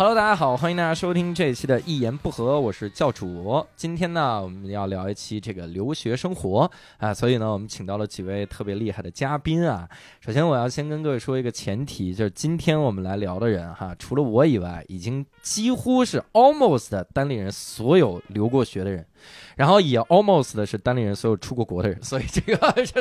Hello，大家好，欢迎大家收听这一期的《一言不合》，我是教主。今天呢，我们要聊一期这个留学生活啊，所以呢，我们请到了几位特别厉害的嘉宾啊。首先，我要先跟各位说一个前提，就是今天我们来聊的人哈，除了我以外，已经几乎是 almost 单立人所有留过学的人。然后也 almost 的是单立人所有出过国的人，所以这个是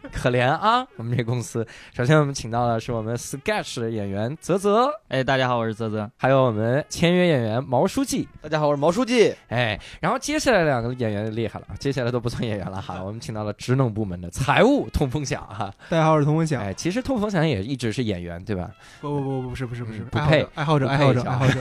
可怜啊！我们这公司，首先我们请到的是我们 sketch 的演员泽泽，哎，大家好，我是泽泽，还有我们签约演员毛书记，大家好，我是毛书记，哎，然后接下来两个演员厉害了，接下来都不算演员了哈，我们请到了职能部门的财务通风响哈，大家好，我是通风响，哎，其实通风响也一直是演员对吧？不不不不不是不是不是。不配。爱好者爱好者爱好者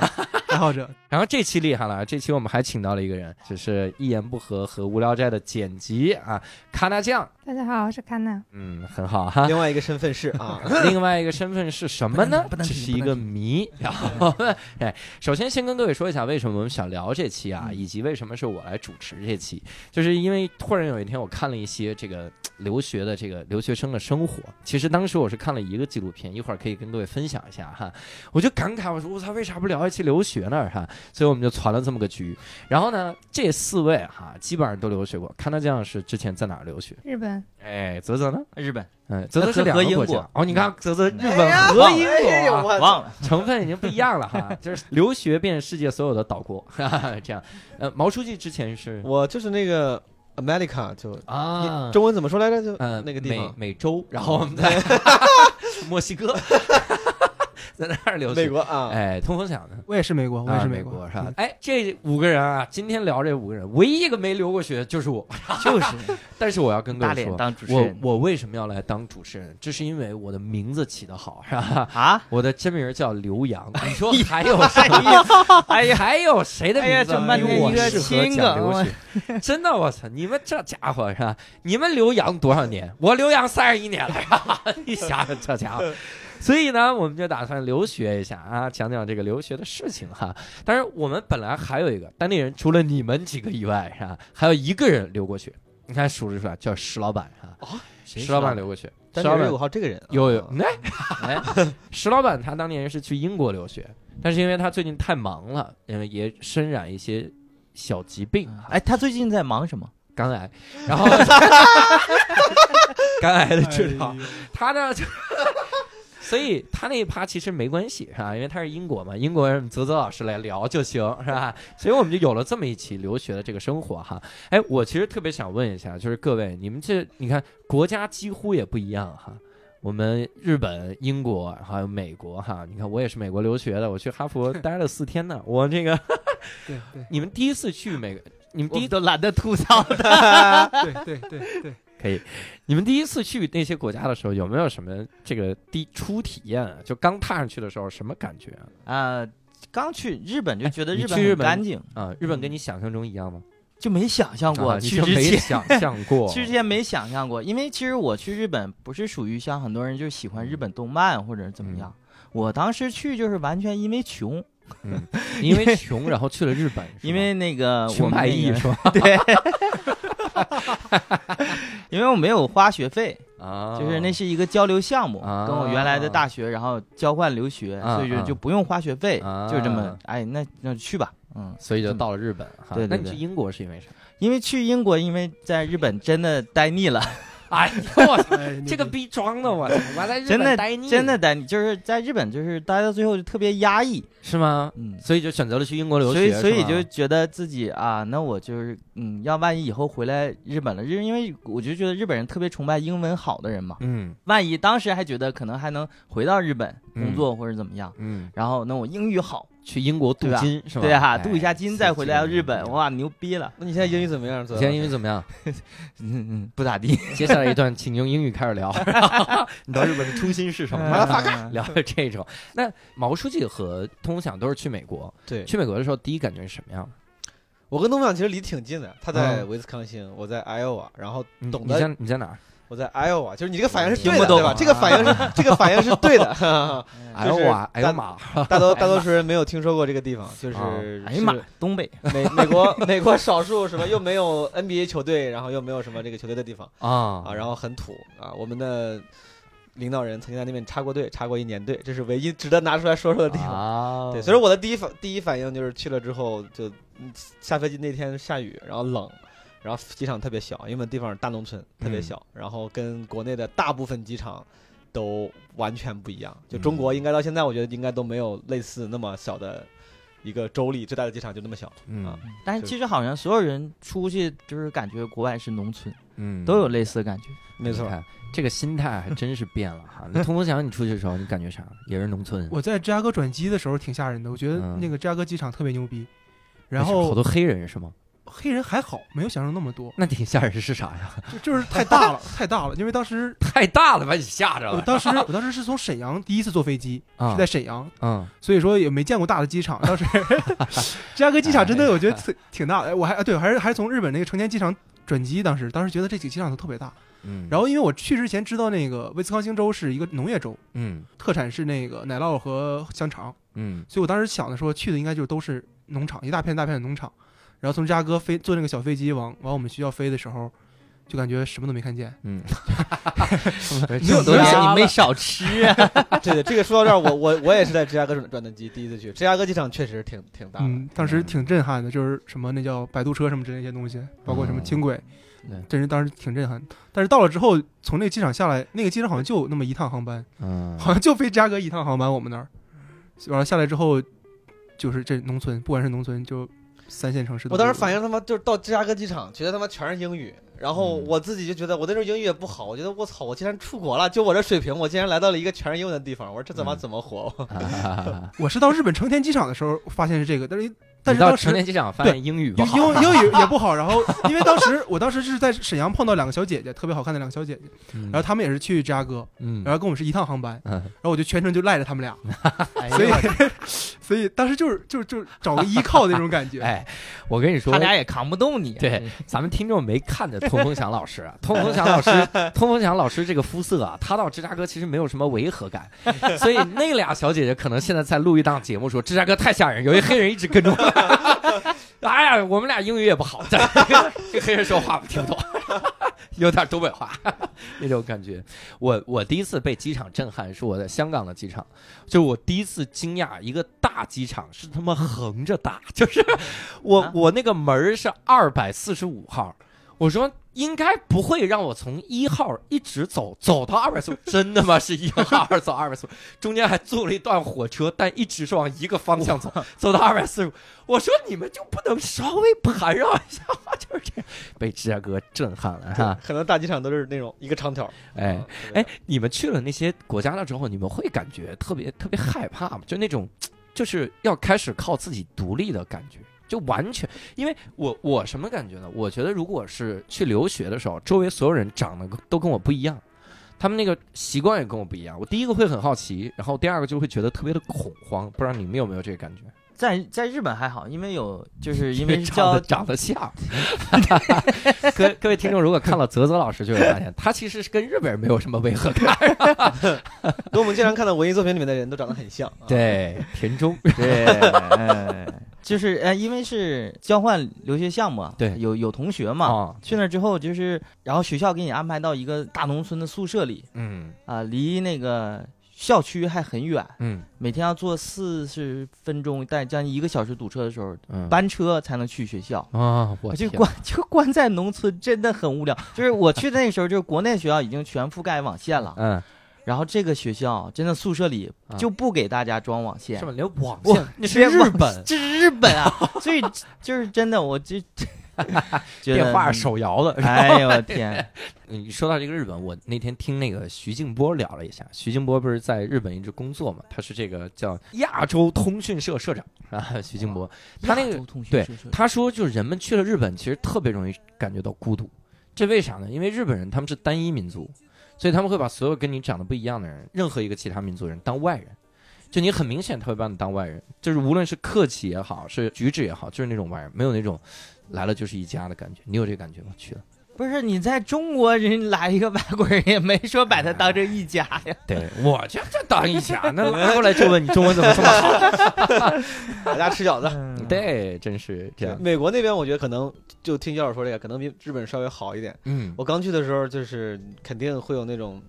爱好者，然后这期厉害了，这期我们还请到了一个人，就是一言不合和无聊斋的剪辑啊，卡纳酱。大家好，我是卡娜。嗯，很好哈。另外一个身份是啊，另外一个身份是什么呢？这是一个谜。然后，哎，首先先跟各位说一下，为什么我们想聊这期啊，以及为什么是我来主持这期，就是因为突然有一天我看了一些这个留学的这个留学生的生活。其实当时我是看了一个纪录片，一会儿可以跟各位分享一下哈。我就感慨，我说我操，为啥不聊一期留学呢？哈，所以我们就传了这么个局。然后呢，这四位哈，基本上都留学过。看他这样是之前在哪儿留学？日本。哎，泽泽呢？日本。嗯，泽泽是两个国家。哦，你看，泽泽日本和英国，忘了成分已经不一样了哈。就是留学遍世界所有的岛国，这样。呃，毛书记之前是，我就是那个 America，就啊，中文怎么说来着？就嗯那个地方，美洲。然后我们在 墨西哥。在那儿留学，美国啊，哎，通风响的，我也是美国，我也是美国，是吧？哎，这五个人啊，今天聊这五个人，唯一一个没留过学就是我，就是。但是我要跟各位说，当主持人，我我为什么要来当主持人？这是因为我的名字起得好，是吧？啊，我的真名叫刘洋。你说还有谁？哎呀，还有谁的名字比我适合讲留学？真的，我操！你们这家伙是吧？你们留洋多少年？我留洋三十一年了，你想想这家伙。所以呢，我们就打算留学一下啊，讲讲这个留学的事情哈。但是我们本来还有一个当地人，除了你们几个以外，是吧？还有一个人留过学，你看数着出来，叫石老板哈。哦，石老板留过学。石老板五号这个人有有那哎，石老板他当年是去英国留学，但是因为他最近太忙了，因为也身染一些小疾病。哎，他最近在忙什么？肝癌，然后 肝癌的治疗，他呢就。所以他那一趴其实没关系，是吧？因为他是英国嘛，英国人泽泽老师来聊就行，是吧？所以我们就有了这么一期留学的这个生活哈。哎，我其实特别想问一下，就是各位，你们这你看国家几乎也不一样哈。我们日本、英国还有美国哈，你看我也是美国留学的，我去哈佛 待了四天呢。我这个，对对，你们第一次去美，你们第一都懒得吐槽的，对对对对。可以，你们第一次去那些国家的时候，有没有什么这个第初体验？就刚踏上去的时候，什么感觉啊？刚去日本就觉得日本很干净啊。日本跟你想象中一样吗？就没想象过，去之前 想象过，去之前没想象过。因为其实我去日本不是属于像很多人就喜欢日本动漫或者怎么样。我当时去就是完全因为穷，嗯，因为穷然后去了日本，因为那个穷派艺是吧？对。因为我没有花学费啊，就是那是一个交流项目，跟我原来的大学，然后交换留学，所以就就不用花学费，就这么，哎，那那去吧，嗯，所以就到了日本。对，那你去英国是因为啥？因为去英国，因为在日本真的待腻了。哎我操，这个逼装的我！我在日本待腻，真的待腻，就是在日本就是待到最后就特别压抑，是吗？嗯，所以就选择了去英国留学，所以所以就觉得自己啊，那我就是嗯，要万一以后回来日本了，日因为我就觉得日本人特别崇拜英文好的人嘛，嗯，万一当时还觉得可能还能回到日本工作或者怎么样，嗯，然后那我英语好。去英国镀金是吧？对哈，镀一下金再回来日本，哇，牛逼了！那你现在英语怎么样？现在英语怎么样？嗯嗯，不咋地。接下来一段，请用英语开始聊。你到日本的初心是什么？聊这种。那毛书记和通享都是去美国。对，去美国的时候，第一感觉是什么样？我跟东想其实离挺近的，他在威斯康星，我在艾奥瓦，然后懂得你在你在哪儿？我在 Iowa，就是你这个反应是对的，对吧？这个反应是 这个反应是对的。Iowa，哎呀妈！大多大多数人没有听说过这个地方，就是哎呀妈，东北美美国美国少数什么又没有 NBA 球队，然后又没有什么这个球队的地方啊啊，然后很土啊。我们的领导人曾经在那边插过队，插过一年队，这是唯一值得拿出来说说的地方。啊，对，所以说我的第一反第一反应就是去了之后就下飞机那天下雨，然后冷，然后机场特别小，因为地方大农村特别小，然后跟国内的大部分机场都完全不一样。就中国应该到现在，我觉得应该都没有类似那么小的。一个州里最大的机场就那么小，嗯，但是其实好像所有人出去就是感觉国外是农村，嗯，都有类似的感觉。没错，这个心态还真是变了哈。那通风祥，你出去的时候你感觉啥？也是农村。我在芝加哥转机的时候挺吓人的，我觉得那个芝加哥机场特别牛逼，然后好多黑人是吗？黑人还好，没有想象那么多。那挺吓人是啥呀？就就是太大了，太大了。因为当时太大了，把你吓着了。我当时我当时是从沈阳第一次坐飞机，是在沈阳，嗯，所以说也没见过大的机场。当时芝加哥机场真的我觉得挺挺大的。我还啊对，还是还是从日本那个成田机场转机。当时当时觉得这几个机场都特别大。嗯。然后因为我去之前知道那个威斯康星州是一个农业州，嗯，特产是那个奶酪和香肠，嗯，所以我当时想的说去的应该就都是农场，一大片大片的农场。然后从芝加哥飞坐那个小飞机往往我们学校飞的时候，就感觉什么都没看见。嗯，没有多少你没少吃啊。对对，这个说到这儿，我我我也是在芝加哥转转的机，第一次去芝加哥机场，确实挺挺大。嗯，当时挺震撼的，就是什么那叫摆渡车什么之类那些东西，包括什么轻轨，真是当时挺震撼。但是到了之后，从那个机场下来，那个机场好像就那么一趟航班，嗯，好像就飞芝加哥一趟航班。我们那儿完了下来之后，就是这农村，不管是农村就。三线城市，我当时反应他妈就是到芝加哥机场，觉得他妈全是英语，然后我自己就觉得我那时候英语也不好，我觉得我操，我竟然出国了，就我这水平，我竟然来到了一个全是英文的地方，我说这怎么怎么活？我是到日本成田机场的时候发现是这个，但是。但是到成田机场发现英语不好，英 英语也不好。然后因为当时我当时是在沈阳碰到两个小姐姐，特别好看的两个小姐姐，然后她们也是去芝加哥，然后跟我们是一趟航班，然后我就全程就赖着她们俩，所以所以当时就是就是就是找个依靠的那种感觉。哎，我跟你说，他俩也扛不动你。对，咱们听众没看着通风祥老师，通风祥老师，通风祥老师这个肤色啊，他到芝加哥其实没有什么违和感，所以那俩小姐姐可能现在在录一档节目，说芝加哥太吓人，有一黑人一直跟着。哎呀，我们俩英语也不好，这 黑人说话不听不懂，有点东北话那种感觉。我我第一次被机场震撼是我在香港的机场，就我第一次惊讶一个大机场是他妈横着大，就是我我那个门是二百四十五号，我说。应该不会让我从一号一直走走到二百四，真的吗？是一号二走二百四，中间还坐了一段火车，但一直是往一个方向走，走到二百四十五。我说你们就不能稍微盘绕一下吗？就是这样，被芝加哥震撼了哈。可能大机场都是那种一个长条。哎哎，你们去了那些国家了之后，你们会感觉特别特别害怕吗？就那种就是要开始靠自己独立的感觉。就完全，因为我我什么感觉呢？我觉得如果是去留学的时候，周围所有人长得都跟我不一样，他们那个习惯也跟我不一样。我第一个会很好奇，然后第二个就会觉得特别的恐慌。不知道你们有没有这个感觉？在在日本还好，因为有就是 因为长得长得像。各各位听众，如果看了泽泽老师，就会发现他其实是跟日本人没有什么违和感。跟我们经常看到文艺作品里面的人都长得很像。对，田中。对。就是呃，因为是交换留学项目，对，有有同学嘛，去那之后就是，然后学校给你安排到一个大农村的宿舍里，嗯，啊，离那个校区还很远，嗯，每天要坐四十分钟，但将近一个小时堵车的时候，班车才能去学校啊，我就关 就关在农村，真的很无聊。就是我去的那个时候，就是国内学校已经全覆盖网线了，嗯。然后这个学校真的宿舍里就不给大家装网线，是吧？连网线那是日本，这是日本啊！所以就是真的，我就 电话手摇的。哎呦我天！你说到这个日本，我那天听那个徐静波聊了一下，徐静波不是在日本一直工作嘛？他是这个叫亚洲通讯社社长啊。徐静波，他那个对他说，就是人们去了日本，其实特别容易感觉到孤独。这为啥呢？因为日本人他们是单一民族。所以他们会把所有跟你长得不一样的人，任何一个其他民族人当外人，就你很明显他会把你当外人，就是无论是客气也好，是举止也好，就是那种外人，没有那种来了就是一家的感觉。你有这感觉吗？去了。不是你在中国人来一个外国人，也没说把他当成一家呀。对我就这当一家，那 拉过来就问你中文怎么这么好？大家吃饺子。对，真是这样。美国那边我觉得可能就听教授说这个，可能比日本稍微好一点。嗯，我刚去的时候就是肯定会有那种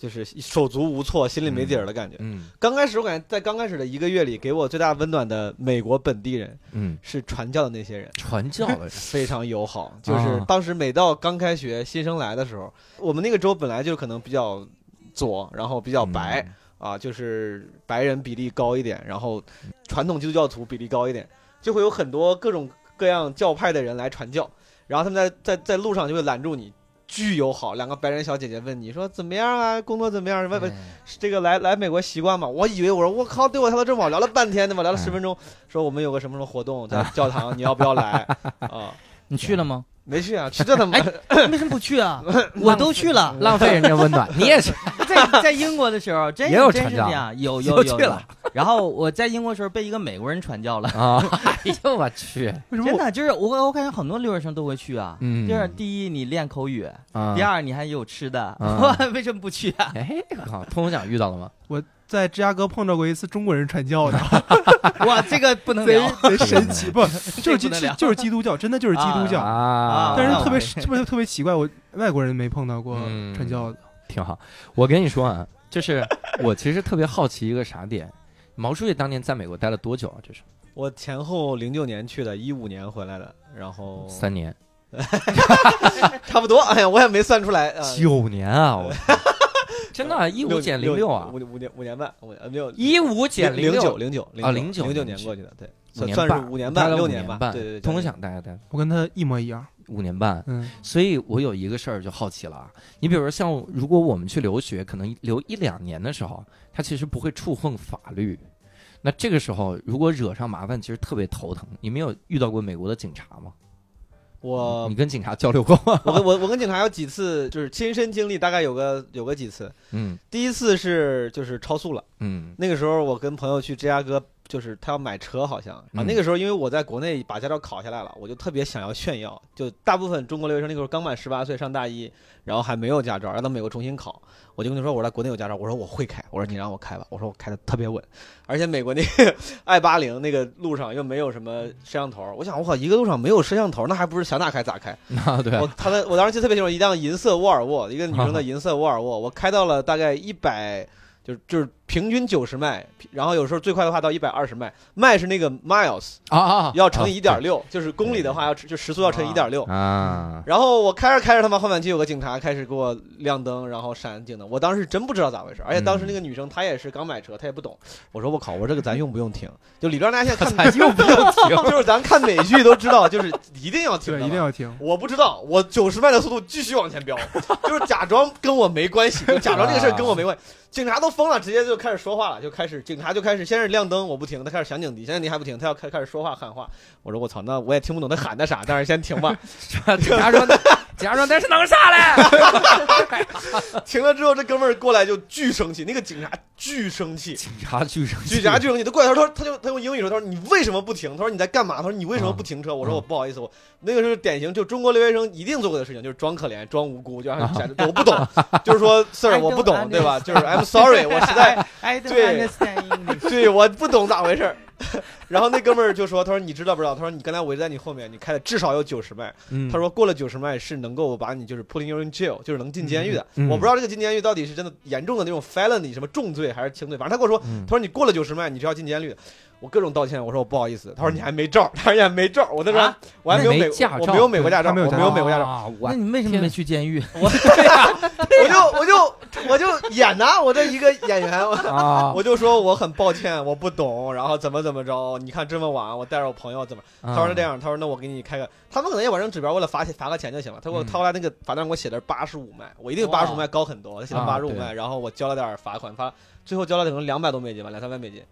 就是手足无措、心里没底儿的感觉。嗯，刚开始我感觉在刚开始的一个月里，给我最大温暖的美国本地人，嗯，是传教的那些人，传教的人 非常友好。就是当时每到刚开学新生来的时候，我们那个州本来就可能比较左，然后比较白啊，就是白人比例高一点，然后传统基督教徒比例高一点，就会有很多各种各样教派的人来传教，然后他们在在在路上就会拦住你。巨友好，两个白人小姐姐问你说怎么样啊？工作怎么样？问问这个来来美国习惯吗？我以为我说我靠，对我态度这么好，聊了半天对吧？聊了十分钟，说我们有个什么什么活动在教堂，你要不要来啊？你去了吗？没去啊，去这怎么？为什么不去啊？我都去了，浪费人家温暖。你也去，在在英国的时候，真也有真是这样，有有有去了。然后我在英国时候被一个美国人传教了啊！哎呦我去，真的就是我我感觉很多留学生都会去啊。嗯，就是第一你练口语，第二你还有吃的，为什么不去啊？哎，好，通风奖遇到了吗？我。在芝加哥碰到过一次中国人传教的，哇，这个不能聊，贼神奇，不 就是基就是基督教，真的就是基督教啊！但是特别是不是特别奇怪，我外国人没碰到过传教的，挺好。我跟你说啊，就是我其实特别好奇一个啥点，毛书记当年在美国待了多久啊？这是我前后零九年去的，一五年回来的，然后三年，差不多。哎呀，我也没算出来，九年啊！我。真的，一五减零六啊，五五年五年半，五没有一五减零九零九啊零九零九年过去的，对，算是五年半六年半，对对对，通想大家待，我跟他一模一样，五年半，嗯，所以我有一个事儿就好奇了啊，你比如说像如果我们去留学，可能留一两年的时候，他其实不会触碰法律，那这个时候如果惹上麻烦，其实特别头疼。你没有遇到过美国的警察吗？我你跟警察交流过吗？我我我跟警察有几次就是亲身经历，大概有个有个几次。嗯，第一次是就是超速了。嗯，那个时候我跟朋友去芝加哥。就是他要买车，好像啊，那个时候因为我在国内把驾照考下来了，我就特别想要炫耀。就大部分中国留学生那个时候刚满十八岁上大一，然后还没有驾照，要到美国重新考。我就跟他说，我在国内有驾照，我说我会开，我说你让我开吧，我说我开的特别稳，而且美国那个 I 八零那个路上又没有什么摄像头，我想我靠，一个路上没有摄像头，那还不是想咋开咋开？啊，对。我他的我当时记得特别清楚，一辆银色沃尔沃，一个女生的 银色沃尔沃，我开到了大概一百。就是就是平均九十迈，然后有时候最快的话到一百二十迈，迈是那个 miles 啊啊，要乘以一点六，就是公里的话要就时速要乘一点六啊。然后我开着开着，他妈后面就有个警察开始给我亮灯，然后闪警灯。我当时真不知道咋回事，而且当时那个女生她也是刚买车，她也不懂。我说我靠，我这个咱用不用停？就里边大家现在用不用停？就是咱看美剧都知道，就是一定要停，对，一定要停。我不知道，我九十迈的速度继续往前飙，就是假装跟我没关系，就假装这个事儿跟我没关系。警察都疯了，直接就开始说话了，就开始警察就开始先是亮灯，我不停，他开始响警笛，响警笛还不停，他要开开始说话喊话。我说我操，那我也听不懂他喊的啥，但是先停吧。警察说，警察说那是弄啥嘞？停了之后，这哥们儿过来就巨生气，那个警察巨生气，警察巨生气，警察巨生气，他过来他说他就他用英语说，他说你为什么不停？他说你在干嘛？他说你为什么不停车？我说我不好意思，我那个是典型就中国留学生一定做过的事情，就是装可怜装无辜，就让 我不懂，就是说 Sir 我不懂，对吧？就是 I'm sorry，我实在对对我不懂咋回事。然后那哥们儿就说：“他说你知道不知道？他说你刚才我在你后面，你开的至少有九十迈。他说过了九十迈是能够把你就是 putting you in jail，就是能进监狱的。我不知道这个进监狱到底是真的严重的那种 felony 什么重罪还是轻罪。反正他跟我说，他说你过了九十迈你就要进监狱的。我各种道歉，我说我不好意思。他说你还没照，他说你还没照。我那时候我还没有美，我没有美国驾照，我没有美国驾照。那你为什么没去监狱？我 我就我就我就演呐，我这一个演员，我就说我很抱歉，我不懂，然后怎么怎么着？你看这么晚，我带着我朋友怎么？他说是这样，他说那我给你开个，他们可能也完成指标，为了罚钱罚个钱就行了。他给我掏来那个罚单，给我写的是八十五迈，我一定八十五迈高很多，他写的八十五迈，然后我交了点罚款，罚最后交了可能两百多美金吧，两三百美金。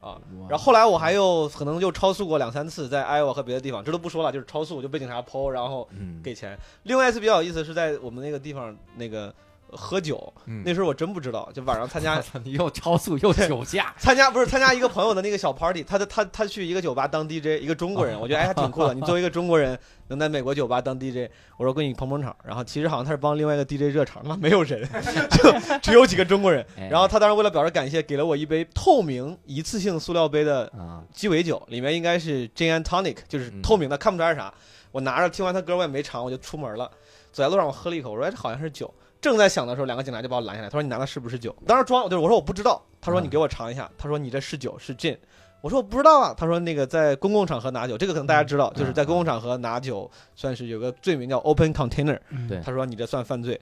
啊，然后后来我还又可能就超速过两三次，在艾 a 和别的地方，这都不说了，就是超速就被警察剖，然后给钱。另外一次比较有意思是在我们那个地方那个。喝酒，那时候我真不知道，就晚上参加，你又超速又酒驾，参加不是参加一个朋友的那个小 party，他的他他去一个酒吧当 DJ，一个中国人，我觉得哎还挺酷的。你作为一个中国人能在美国酒吧当 DJ，我说给你捧捧场。然后其实好像他是帮另外一个 DJ 热场，那没有人，就只有几个中国人。然后他当时为了表示感谢，给了我一杯透明一次性塑料杯的鸡尾酒，里面应该是 Gin and Tonic，就是透明的，看不出来是啥。我拿着听完他歌我也没尝，我就出门了。走在路上我喝了一口，我说哎这好像是酒。正在想的时候，两个警察就把我拦下来，他说你拿的是不是酒？当时装就是我说我不知道，他说你给我尝一下，他说你这是酒是 gin，我说我不知道啊，他说那个在公共场合拿酒，这个可能大家知道，就是在公共场合拿酒算是有个罪名叫 open container，对，他说你这算犯罪。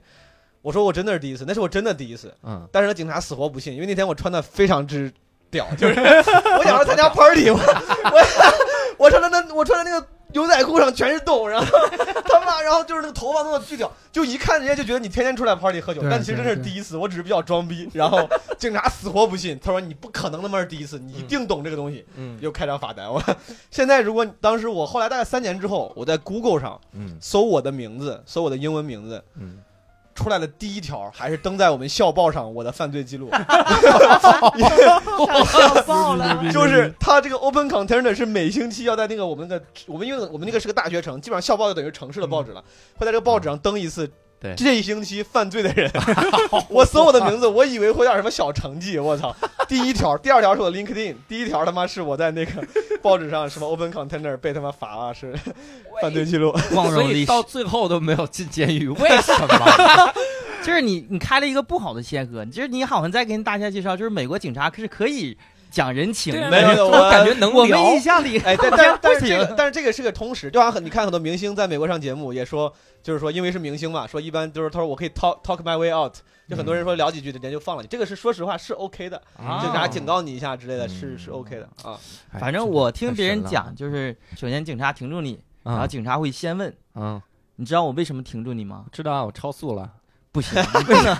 我说我真的是第一次，那是我真的第一次。嗯，但是那警察死活不信，因为那天我穿的非常之屌，就是 我想要参加 party，我我 我穿的那我穿的那个牛仔裤上全是洞，然后他妈，然后就是那个头发弄的巨屌，就一看人家就觉得你天天出来 party 喝酒，但其实这是第一次，我只是比较装逼。然后警察死活不信，他说你不可能那么是第一次，你一定懂这个东西。嗯，又开张罚单。我现在如果当时我后来大概三年之后，我在 Google 上搜我的名字，搜我的英文名字，嗯。出来的第一条还是登在我们校报上，我的犯罪记录。校报了，就是他这个 open container 是每星期要在那个我们的我们因为我们那个是个大学城，基本上校报就等于城市的报纸了，会在这个报纸上登一次。这一星期犯罪的人，我搜我的名字，我以为会有点什么小成绩。我操，第一条，第二条是我 LinkedIn，第一条他妈是我在那个 报纸上什么 Open Container 被他妈罚了，是犯罪记录。所以到最后都没有进监狱，为什么？就是你你开了一个不好的先河，就是你好像在跟大家介绍，就是美国警察可是可以。讲人情，没有，我感觉能我们印象里，哎，但但但是这个，但是这个是个通识，就好像很你看很多明星在美国上节目也说，就是说因为是明星嘛，说一般就是他说我可以 talk talk my way out，就很多人说聊几句，人家就放了你，这个是说实话是 OK 的，警察警告你一下之类的，是是 OK 的啊。反正我听别人讲，就是首先警察停住你，然后警察会先问，嗯，你知道我为什么停住你吗？知道，我超速了。不行，不能，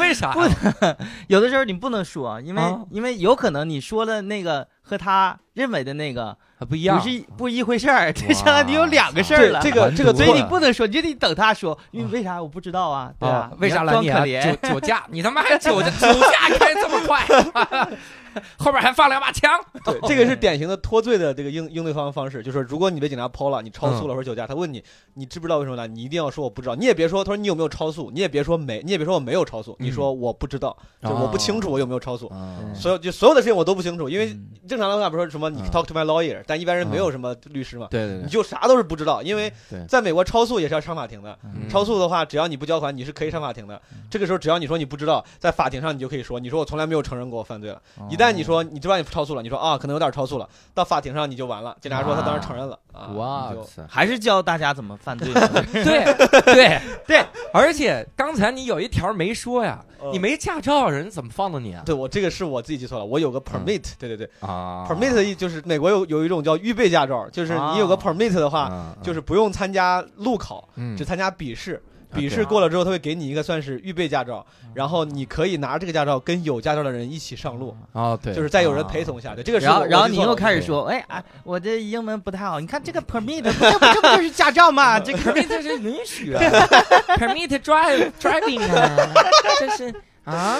为啥？不能，有的时候你不能说，因为因为有可能你说的那个和他认为的那个不一样，不是不一回事儿，这相当于有两个事儿了。这个这个，所以你不能说，你就得等他说，因为为啥我不知道啊？对啊，为啥装可怜？酒酒驾，你他妈还酒，酒驾开这么快？后边还放两把枪，对，这个是典型的脱罪的这个应应对方方式，就是如果你被警察抛了，你超速了或者酒驾，他问你，你知不知道为什么呢？你一定要说我不知道，你也别说，他说你有没有超速，你也别说没，你也别说我没有超速，你说我不知道，就我不清楚我有没有超速，所有就所有的事情我都不清楚，因为正常的话，比如说什么你 talk to my lawyer，但一般人没有什么律师嘛，对对对，你就啥都是不知道，因为在美国超速也是要上法庭的，超速的话只要你不交款，你是可以上法庭的，这个时候只要你说你不知道，在法庭上你就可以说，你说我从来没有承认过我犯罪了，一旦你说你知道你。超速了，你说啊，可能有点超速了，到法庭上你就完了。警察说他当时承认了，哇，还是教大家怎么犯罪。对对对，而且刚才你有一条没说呀，你没驾照，人怎么放的你啊？对我这个是我自己记错了，我有个 permit，对对对啊，permit 就是美国有有一种叫预备驾照，就是你有个 permit 的话，就是不用参加路考，只参加笔试。笔试过了之后，他会给你一个算是预备驾照，然后你可以拿这个驾照跟有驾照的人一起上路。哦，对，就是再有人陪同下。对，这个然后然后你又开始说，哎哎，我这英文不太好，你看这个 permit，这不这不就是驾照吗？这个 permit 是允许，permit drive driving 啊，这是啊。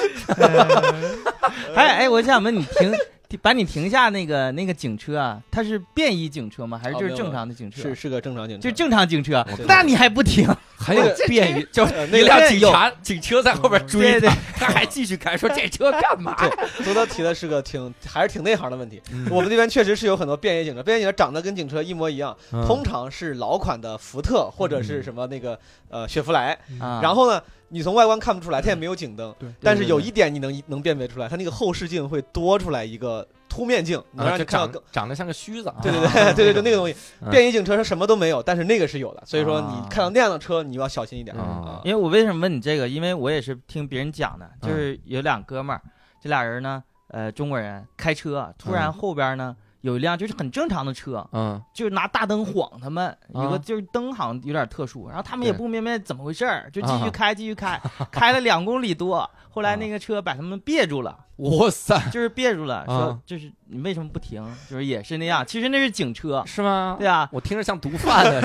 哎哎，我想问你停。把你停下那个那个警车啊，它是便衣警车吗？还是就是正常的警车？是是个正常警车，就正常警车。那你还不停？还有便衣，就那辆警察警车在后边追他，他还继续开，说这车干嘛？对，多多提的是个挺还是挺内行的问题。我们这边确实是有很多便衣警车，便衣警车长得跟警车一模一样，通常是老款的福特或者是什么那个呃雪佛兰。然后呢？你从外观看不出来，它也没有警灯。对，但是有一点你能能辨别出来，它那个后视镜会多出来一个凸面镜，能让你看到更长得像个须子。对对对对对，就那个东西。便衣警车是什么都没有，但是那个是有的。所以说你看到那样的车，你要小心一点。因为我为什么问你这个？因为我也是听别人讲的，就是有两哥们儿，这俩人呢，呃，中国人开车，突然后边呢。有一辆就是很正常的车，嗯，就是拿大灯晃他们，有个就是灯好像有点特殊，然后他们也不明白怎么回事儿，就继续开，继续开，开了两公里多，后来那个车把他们别住了，哇塞，就是别住了，说就是你为什么不停？就是也是那样，其实那是警车，是吗？对啊，我听着像毒贩 的，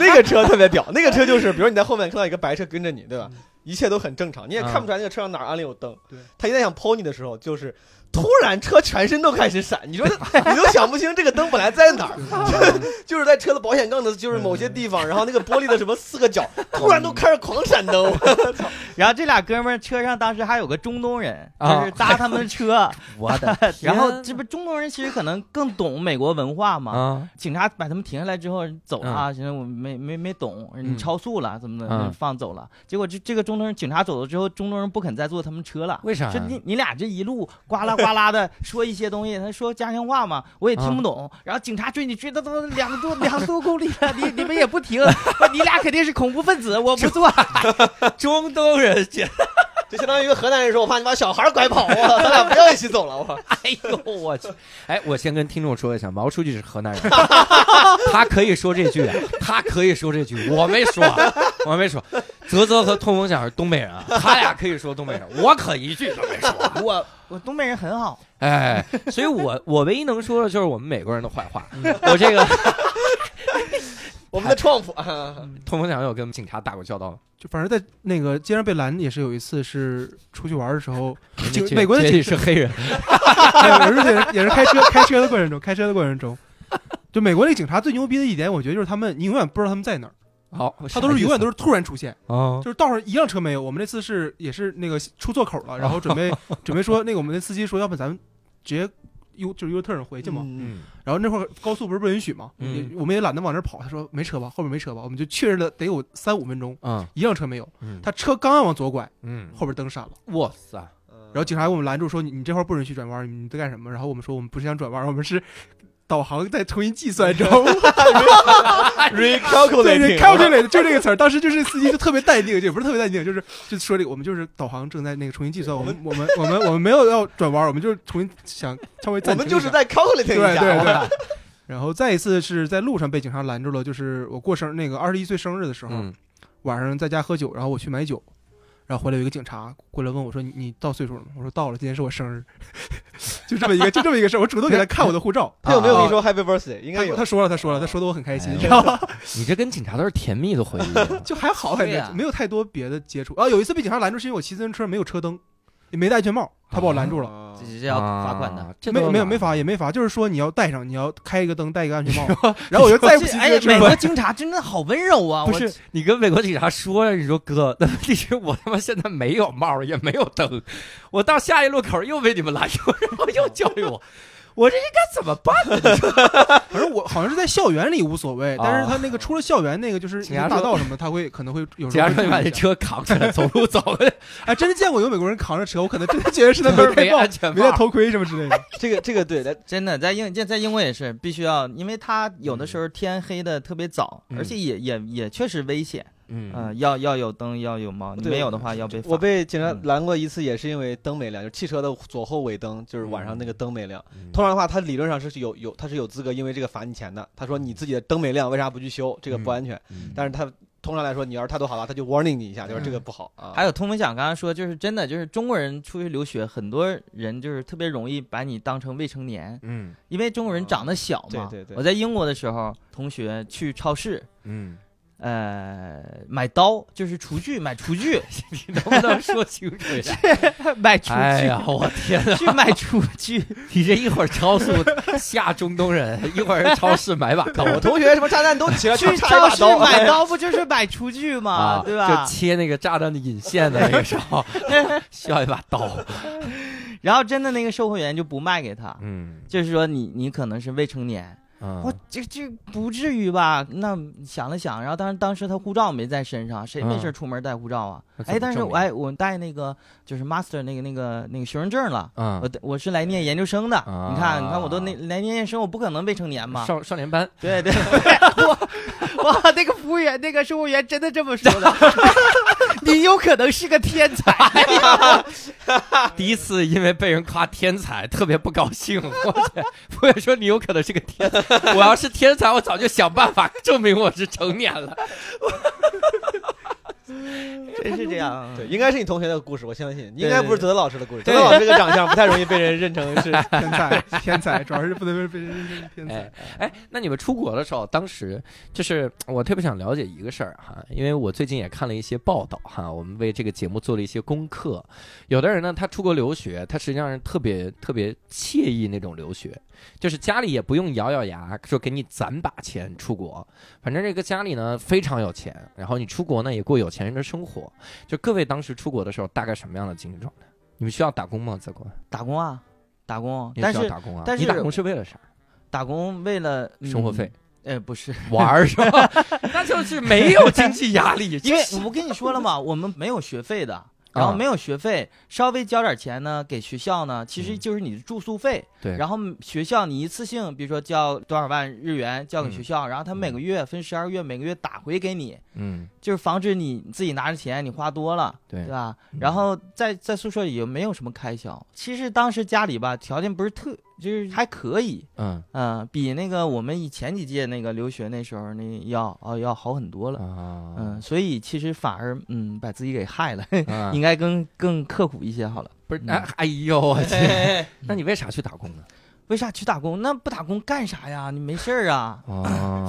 那个车特别屌，那个车就是，比如你在后面看到一个白车跟着你，对吧？一切都很正常，你也看不出来那个车上哪儿安了有灯，对，他一旦想抛你的时候，就是。突然车全身都开始闪，你说 你都想不清这个灯本来在哪儿，就是在车的保险杠的，就是某些地方，然后那个玻璃的什么四个角，突然都开始狂闪灯。然后这俩哥们儿车上当时还有个中东人，就是搭他们的车。我的，然后这不中东人其实可能更懂美国文化嘛。警察把他们停下来之后走啊，现在我没没没懂，你超速了怎么的，放走了。结果这这个中东人警察走了之后，中东人不肯再坐他们车了。为啥？说你你俩这一路呱啦。哗啦的说一些东西，他说家乡话嘛，我也听不懂。然后警察追你追的都两多 两多公里了，你你们也不停，你俩肯定是恐怖分子，我不做。中东人，就相当于一个河南人说：“我怕你把小孩拐跑啊，咱俩不要一起走了。”我，哎呦我去！哎，我先跟听众说一下，毛书记是河南人，他可以说这句，他可以说这句，我没说，我没说。泽泽和通风响是东北人，他俩可以说东北人，我可一句都没说。我我东北人很好，哎，所以我我唯一能说的就是我们美国人的坏话。我这个，我们的创普，通风响有跟警察打过交道吗？就反正在那个街上被拦，也是有一次是出去玩的时候，美国的警是黑人，也是也是开车开车的过程中，开车的过程中，就美国那警察最牛逼的一点，我觉得就是他们，你永远不知道他们在哪儿。好，他都是永远都是突然出现，就是道上一辆车没有。我们那次是也是那个出错口了，然后准备 准备说那个我们的司机说，要不咱们直接 U 就是 U turn 回去嘛。嗯。然后那会儿高速不是不允许嘛，我们也懒得往那跑。他说没车吧，后面没车吧，我们就确认了得有三五分钟，嗯，一辆车没有。他车刚要往左拐，嗯，后边灯闪了。哇塞！然后警察给我们拦住说你你这块不允许转弯，你在干什么？然后我们说我们不是想转弯，我们是。导航在重新计算中，recalculating，就这个词儿。当时就是司机就特别淡定，也不是特别淡定，就是就说这个，我们就是导航正在那个重新计算，我们我们我们我们没有要转弯，我们就是重新想稍微暂停。我们就是在 calculating 一下。对对对。然后再一次是在路上被警察拦住了，就是我过生那个二十一岁生日的时候，晚上在家喝酒，然后我去买酒。然后回来有一个警察过来问我说：“你你到岁数了吗？”我说：“到了，今天是我生日。”就这么一个就这么一个事儿，我主动给他看我的护照。他有没有跟你说 Happy Birthday？应该有。他说了，他说了，他说的我很开心，你知道吗？你这跟警察都是甜蜜的回忆，就还好，反正没有太多别的接触。啊，有一次被警察拦住，是因为我骑自行车没有车灯。也没戴安全帽，他把我拦住了，这是要罚款的。没没有没罚也没罚，就是说你要戴上，你要开一个灯，戴一个安全帽。然后我就再不骑自行车。美国警察真的好温柔啊！不是你跟美国警察说呀，你说哥，那问题是我他妈现在没有帽，也没有灯，我到下一路口又被你们拦住，然后又教育我。我这应该怎么办呢？反正我好像是在校园里无所谓，但是他那个出了校园那个就是大道什么，他会可能会有。时候你把这车扛起来走路走。哎，真的见过有美国人扛着车，我可能真的觉得是他 没安全帽、没戴头盔什么之类的。这个这个对的，真的在英在在英国也是必须要，因为他有的时候天黑的特别早，而且也也也确实危险。嗯要要有灯，要有猫，你没有的话要被。我被警察拦过一次，也是因为灯没亮，就汽车的左后尾灯，就是晚上那个灯没亮。通常的话，他理论上是有有，他是有资格因为这个罚你钱的。他说你自己的灯没亮，为啥不去修？这个不安全。但是他通常来说，你要是态度好了，他就 warning 你一下，就是这个不好啊。还有通风响，刚刚说就是真的，就是中国人出去留学，很多人就是特别容易把你当成未成年。嗯，因为中国人长得小嘛。对对对。我在英国的时候，同学去超市。嗯。呃，买刀就是厨具，买厨具，你能不能说清楚一下？买厨具，哎呀，我天哪！去买厨具，你这一会儿超速吓中东人，一会儿超市买把刀。我同学什么炸弹都去超市买刀，不就是买厨具吗？对吧？就切那个炸弹的引线的那个时候，需要一把刀。然后真的那个售货员就不卖给他，嗯，就是说你你可能是未成年。我这这不至于吧？那想了想，然后当时当时他护照没在身上，谁没事出门带护照啊？哎，但是我哎我带那个就是 master 那个那个那个学生证了。嗯，我我是来念研究生的。你看你看我都那来念研究生，我不可能未成年嘛。少少年班。对对。哇哇，那个服务员那个售货员真的这么说的？你有可能是个天才。第一次因为被人夸天才，特别不高兴。我天，服务员说你有可能是个天才。我要是天才，我早就想办法证明我是成年了。真是这样。对，应该是你同学的故事，我相信，应该不是泽泽老师的故事。泽泽老师这个长相不太容易被人认成是 天才，天才，主要是不能被人认成天才。哎，那你们出国的时候，当时就是我特别想了解一个事儿哈，因为我最近也看了一些报道哈，我们为这个节目做了一些功课。有的人呢，他出国留学，他实际上是特别特别惬意那种留学。就是家里也不用咬咬牙说给你攒把钱出国，反正这个家里呢非常有钱，然后你出国呢也过有钱人的生活。就各位当时出国的时候，大概什么样的经济状态？你们需要打工吗？在国外打工啊，打工，但是打工啊，但是你打工是为了啥？打工为了生活费？哎，不是玩是吧？那就是没有经济压力，因为我跟你说了嘛，我们没有学费的。然后没有学费，稍微交点钱呢，给学校呢，其实就是你的住宿费。对。然后学校你一次性，比如说交多少万日元交给学校，然后他每个月分十二月，每个月打回给你。嗯。就是防止你自己拿着钱你花多了，对对吧？然后在在宿舍里又没有什么开销。其实当时家里吧条件不是特。就是还可以，嗯嗯，比那个我们以前几届那个留学那时候那要哦要好很多了，嗯，所以其实反而嗯把自己给害了，应该更更刻苦一些好了。不是，哎哎呦我 去，那你为啥去打工呢？为啥去打工？那不打工干啥呀？你没事儿啊？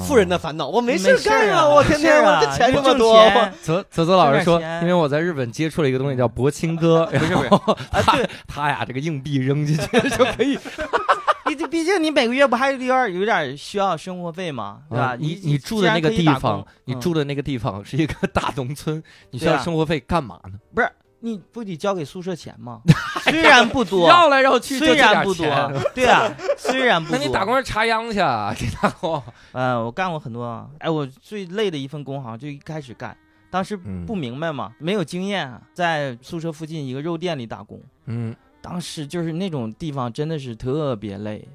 富人的烦恼，我没事干啊！我天天我这钱这么多。泽泽泽老师说，因为我在日本接触了一个东西叫铂金哥，不是不是，他他呀，这个硬币扔进去就可以。毕竟毕竟你每个月不还有点有点需要生活费吗？对吧？你你住的那个地方，你住的那个地方是一个大农村，你需要生活费干嘛呢？不是。你不得交给宿舍钱吗？虽然不多，绕来绕去，虽然不多，对啊，虽然不多。那你打工是插秧去啊？给打工？嗯，我干过很多。哎，我最累的一份工好像就一开始干，当时不明白嘛，没有经验，在宿舍附近一个肉店里打工。嗯，当时就是那种地方真的是特别累。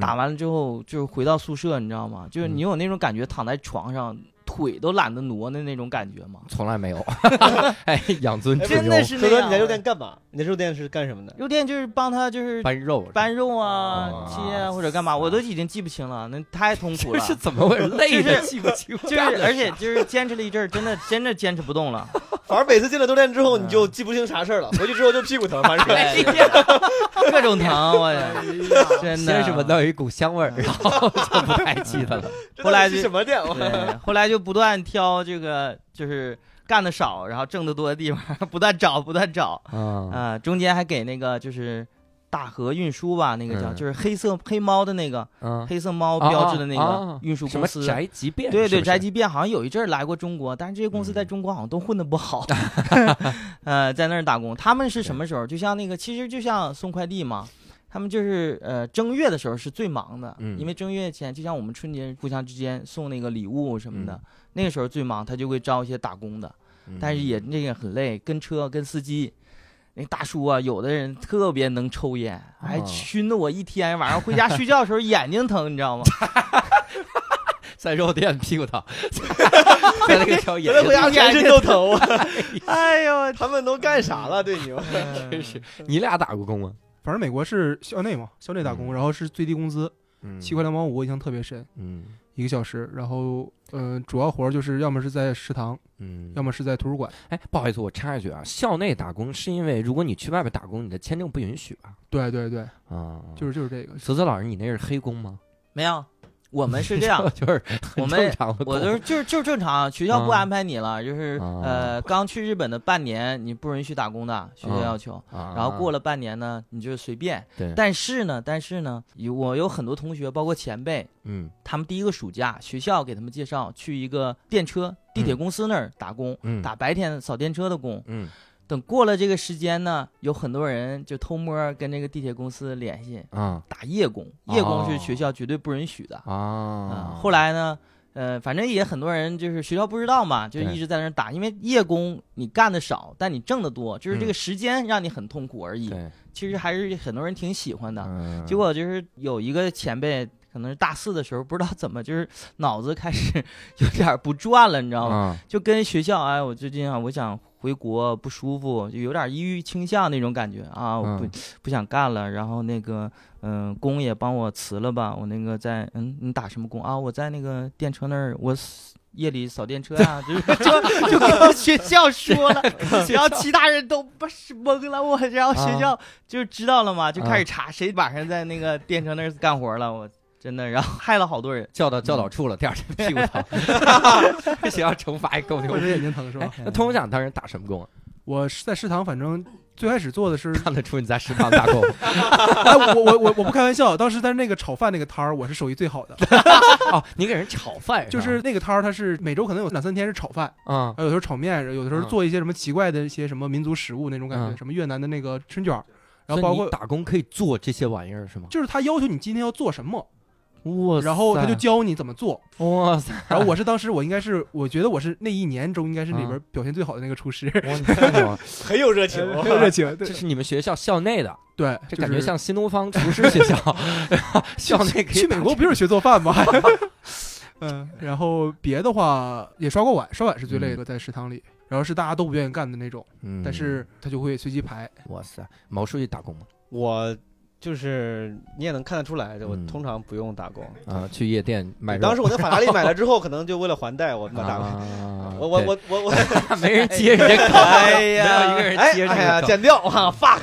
打完了之后就是回到宿舍，你知道吗？就是你有那种感觉，躺在床上。腿都懒得挪的那种感觉吗？从来没有。哎，养尊处优。真的是那样。你在肉店干嘛？你在肉店是干什么的？肉店就是帮他，就是搬肉、搬肉啊，切啊或者干嘛，我都已经记不清了。那太痛苦了。这是怎么回事？累的记不清。就是，而且就是坚持了一阵儿，真的真的坚持不动了。反正每次进了肉店之后，你就记不清啥事儿了。回去之后就屁股疼，反正各种疼，我真的。先是闻到一股香味儿，然后就不太记得了。后来就什么店？后来就不断挑这个，就是干的少，然后挣得多的地方，不断找，不断找。啊，中间还给那个就是。大河运输吧，那个叫就是黑色黑猫的那个，黑色猫标志的那个运输公司。宅急便？对对，宅急便好像有一阵来过中国，但是这些公司在中国好像都混的不好。呃，在那儿打工，他们是什么时候？就像那个，其实就像送快递嘛，他们就是呃正月的时候是最忙的，因为正月前就像我们春节互相之间送那个礼物什么的，那个时候最忙，他就会招一些打工的，但是也那个很累，跟车跟司机。那大叔啊，有的人特别能抽烟，还熏得我一天晚上回家睡觉的时候眼睛疼，你知道吗？在肉店屁股疼，在那个挑眼回家全身都疼。哎呦，他们都干啥了？对你，真是你俩打过工吗？反正美国是校内嘛，校内打工，然后是最低工资，七块两毛五，我印象特别深。嗯。一个小时，然后，嗯，主要活儿就是要么是在食堂，嗯，要么是在图书馆。哎，不好意思，我插一句啊，校内打工是因为如果你去外边打工，你的签证不允许吧？对对对，啊，就是就是这个。泽泽老师，你那是黑工吗？没有。我们是这样，就是我们我就是就是就是正常，学校不安排你了，就是呃，刚去日本的半年你不允许打工的，学校要求，然后过了半年呢，你就随便。对，但是呢，但是呢，有我有很多同学，包括前辈，嗯，他们第一个暑假学校给他们介绍去一个电车地铁公司那儿打工，打白天扫电车的工，嗯。等过了这个时间呢，有很多人就偷摸跟那个地铁公司联系，啊，打夜工，夜工是学校绝对不允许的啊。后来呢，呃，反正也很多人就是学校不知道嘛，就一直在那打，因为夜工你干的少，但你挣的多，就是这个时间让你很痛苦而已。其实还是很多人挺喜欢的。结果就是有一个前辈。可能是大四的时候，不知道怎么就是脑子开始 有点不转了，你知道吗？就跟学校，哎，我最近啊，我想回国，不舒服，就有点抑郁倾向那种感觉啊，我不不想干了。然后那个，嗯，工也帮我辞了吧，我那个在，嗯，你打什么工啊？我在那个电车那儿，我夜里扫电车呀，就就就跟学校说了，然后其他人都不是懵了，我然后学校就知道了嘛，就开始查谁晚上在那个电车那儿干活了，我真的，然后害了好多人，叫到教导处了，第二天 屁股疼，学校惩罚也够牛，眼睛疼是吧？那通奖当时打什么工啊？我是在食堂，反正最开始做的是看得出你在食堂打工。哎，我我我我不开玩笑，当时在那个炒饭那个摊儿，我是手艺最好的。哦，你给人炒饭，就是那个摊儿，它是每周可能有两三天是炒饭，啊，有时候炒面，有的时候做一些什么奇怪的一些什么民族食物那种感觉，什么越南的那个春卷儿，然后包括打工可以做这些玩意儿是吗？就是他要求你今天要做什么。哇！然后他就教你怎么做。哇塞！然后我是当时我应该是我觉得我是那一年中应该是里边表现最好的那个厨师。很有热情，很有热情。这是你们学校校内的？对，这感觉像新东方厨师 学校。校内去美国不就是学做饭吗？嗯，然后别的话也刷过碗，刷碗是最累的，在食堂里。然后是大家都不愿意干的那种。嗯。但是他就会随机排。哇塞！毛书记打工吗？我。就是你也能看得出来，我通常不用打工。啊，去夜店买。当时我在法拉利买了之后，可能就为了还贷，我 打工。我我我我我。没人接你这个，哎呀，没有一个人接哎呀，剪掉啊，fuck。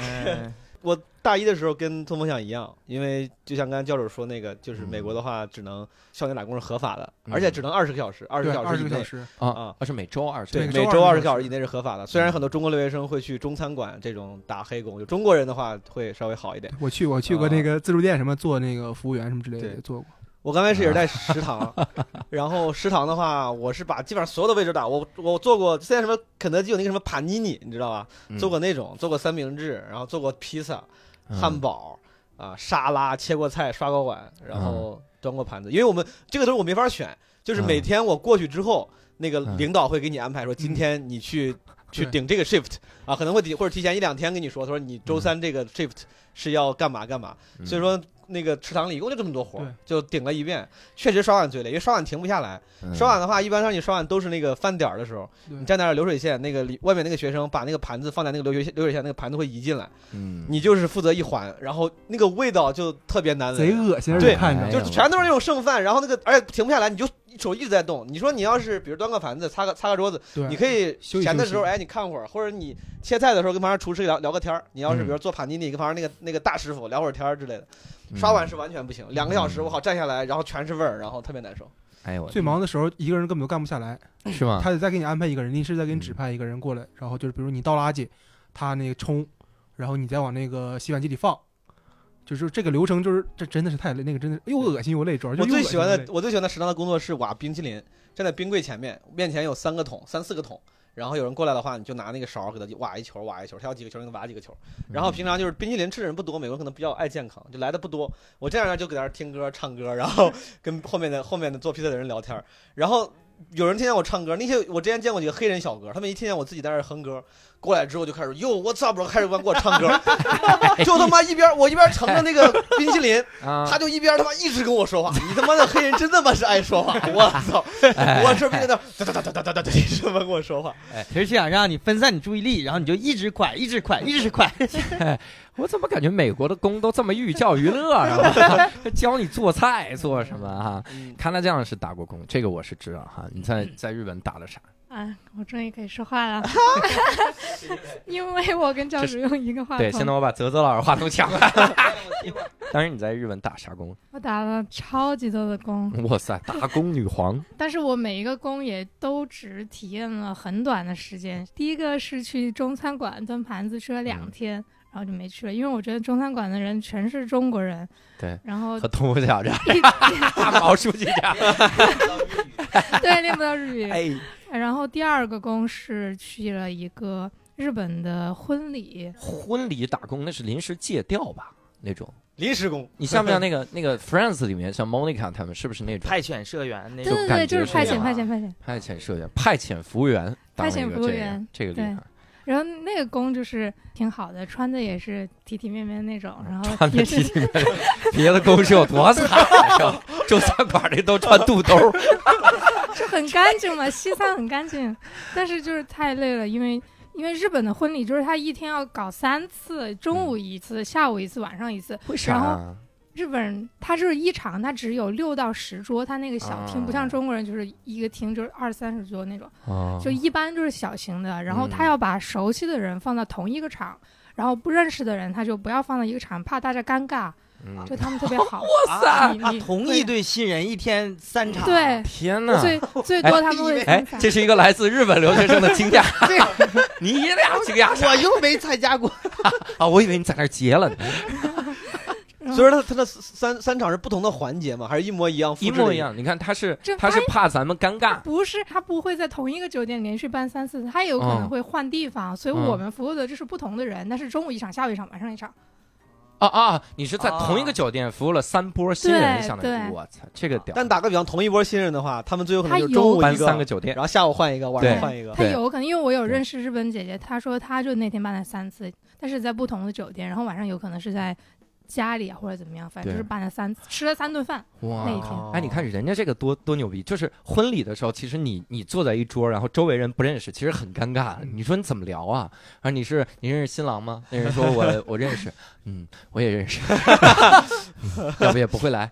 我大一的时候跟通风响一样，因为就像刚才教主说那个，就是美国的话只能校内打工是合法的，而且只能二十个小时，二十个小时以内啊啊，那是每周二十，对，每周二十个小时以内是合法的。虽然很多中国留学生会去中餐馆这种打黑工，就中国人的话会稍微好一点。我去，我去过那个自助店，什么做那个服务员什么之类的，做过。我刚开始也是在食堂，然后食堂的话，我是把基本上所有的位置打。我我做过现在什么肯德基有那个什么帕尼尼，你知道吧？做过那种，做过三明治，然后做过披萨、汉堡啊、沙拉，切过菜、刷过碗，然后端过盘子。因为我们这个都是我没法选，就是每天我过去之后，那个领导会给你安排说，今天你去去顶这个 shift 啊，可能会提或者提前一两天跟你说，他说你周三这个 shift 是要干嘛干嘛。所以说。那个池塘里一共就这么多活儿，就顶了一遍。确实刷碗最累，因为刷碗停不下来。刷碗的话，一般让你刷碗都是那个饭点儿的时候，你站在那流水线，那个里外面那个学生把那个盘子放在那个流水流水线，那个盘子会移进来。嗯，你就是负责一环，然后那个味道就特别难闻，贼恶心。对，看就全都是那种剩饭，然后那个而且停不下来，你就手一直在动。你说你要是比如端个盘子、擦个擦个桌子，你可以闲的时候哎你看会儿，或者你切菜的时候跟旁边厨师聊聊个天儿。你要是比如做盘尼尼，跟旁边那个那个大师傅聊会儿天儿之类的。刷碗是完全不行，两个小时我好站下来，然后全是味儿，然后特别难受。哎呦，最忙的时候一个人根本都干不下来，是吗？他得再给你安排一个人，临时再给你指派一个人过来，然后就是比如你倒垃圾，他那个冲，然后你再往那个洗碗机里放，就是这个流程就是这真的是太累，那个真的又恶心又累。主要我最喜欢的我最喜欢的食堂的工作是挖冰淇淋，站在冰柜前面，面前有三个桶，三四个桶。然后有人过来的话，你就拿那个勺给他挖一球，挖一球，他要几个球，你挖几个球。然后平常就是冰淇淋吃的人不多，美国可能比较爱健康，就来的不多。我这样就搁那听歌、唱歌，然后 跟后面的后面的做披萨的人聊天。然后有人听见我唱歌，那些我之前见过几个黑人小哥，他们一听见我自己在那哼歌。过来之后就开始哟，我操，不开始给我唱歌，就他妈一边我一边盛着那个冰淇淋，他就一边他妈一直跟我说话。你他妈的黑人真他妈是爱说话，我操！我这边在那哒哒哒哒哒哒哒一直他妈跟我说话。哎，其实想让你分散你注意力，然后你就一直快，一直快，一直快。我怎么感觉美国的工都这么寓教于乐啊？教你做菜做什么哈？看来这样是打过工，这个我是知道哈。你在在日本打了啥？啊，我终于可以说话了，因为我跟教主用一个话筒。对，现在我把泽泽老师话筒抢了。当时你在日本打啥工？我打了超级多的工。哇塞，打工女皇！但是我每一个工也都只体验了很短的时间。第一个是去中餐馆端盘子，吃了两天，然后就没去了，因为我觉得中餐馆的人全是中国人。对，然后和同学这样，大毛书记这样，对，练不到日语。哎。然后第二个工是去了一个日本的婚礼，婚礼打工那是临时借调吧？那种临时工，你像不像 那个那个 Friends 里面像 Monica 他们是不是那种派遣社员那种？对对对，就是派遣派遣派遣派遣社员派遣服务员，派遣服务员这个厉害。然后那个工就是挺好的，穿的也是体体面面那种，然后穿的体体面面。别的工是有多惨？就餐馆里都穿肚兜。就很干净嘛，西餐很干净，但是就是太累了，因为因为日本的婚礼就是他一天要搞三次，中午一次，下午一次，晚上一次。为啥？日本人他就是一场，他只有六到十桌，他那个小厅不像中国人，就是一个厅就是二三十桌那种，就一般就是小型的。然后他要把熟悉的人放到同一个场，然后不认识的人他就不要放到一个场，怕大家尴尬。就他们特别好。哇塞！他同一对新人一天三场。对，天哪！最最多他们会哎，这是一个来自日本留学生的惊讶。你俩惊讶？我又没参加过 啊！我以为你在那儿结了呢。所以说他他的三三场是不同的环节嘛？还是一模一样？一模一样。你看他是他是怕咱们尴尬。不是，他不会在同一个酒店连续办三四次，他有可能会换地方。所以我们服务的就是不同的人，但是中午一场，下午一场，晚上一场。啊啊！你是在同一个酒店服务了三波新人，相当于我操，这个屌！但打个比方，同一波新人的话，他们最有可能就中午搬三个酒店，然后下午换一个，晚上换一个。他有可能，因为我有认识日本姐姐，她说她就那天办了三次，但是在不同的酒店，然后晚上有可能是在。家里啊，或者怎么样，反正就是办了三吃了三顿饭那一天。哎，你看人家这个多多牛逼，就是婚礼的时候，其实你你坐在一桌，然后周围人不认识，其实很尴尬。你说你怎么聊啊？啊，你是你认识新郎吗？那人说我我认识，嗯，我也认识，要不也不会来。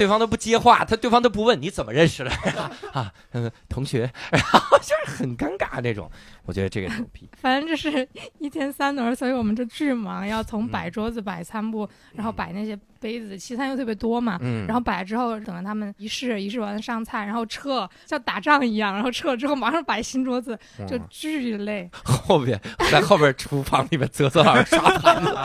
对方都不接话，他对方都不问你怎么认识的 啊？嗯，同学，然后就是很尴尬那种。我觉得这个牛逼。反正就是一天三轮，所以我们就巨忙，要从摆桌子、摆餐布，然后摆那些杯子，西餐又特别多嘛。嗯。然后摆了之后，等着他们仪式，仪式完了上菜，然后撤，像打仗一样，然后撤了之后马上摆新桌子，就巨累。后边在后边厨房里面啧啧耳刷盘子。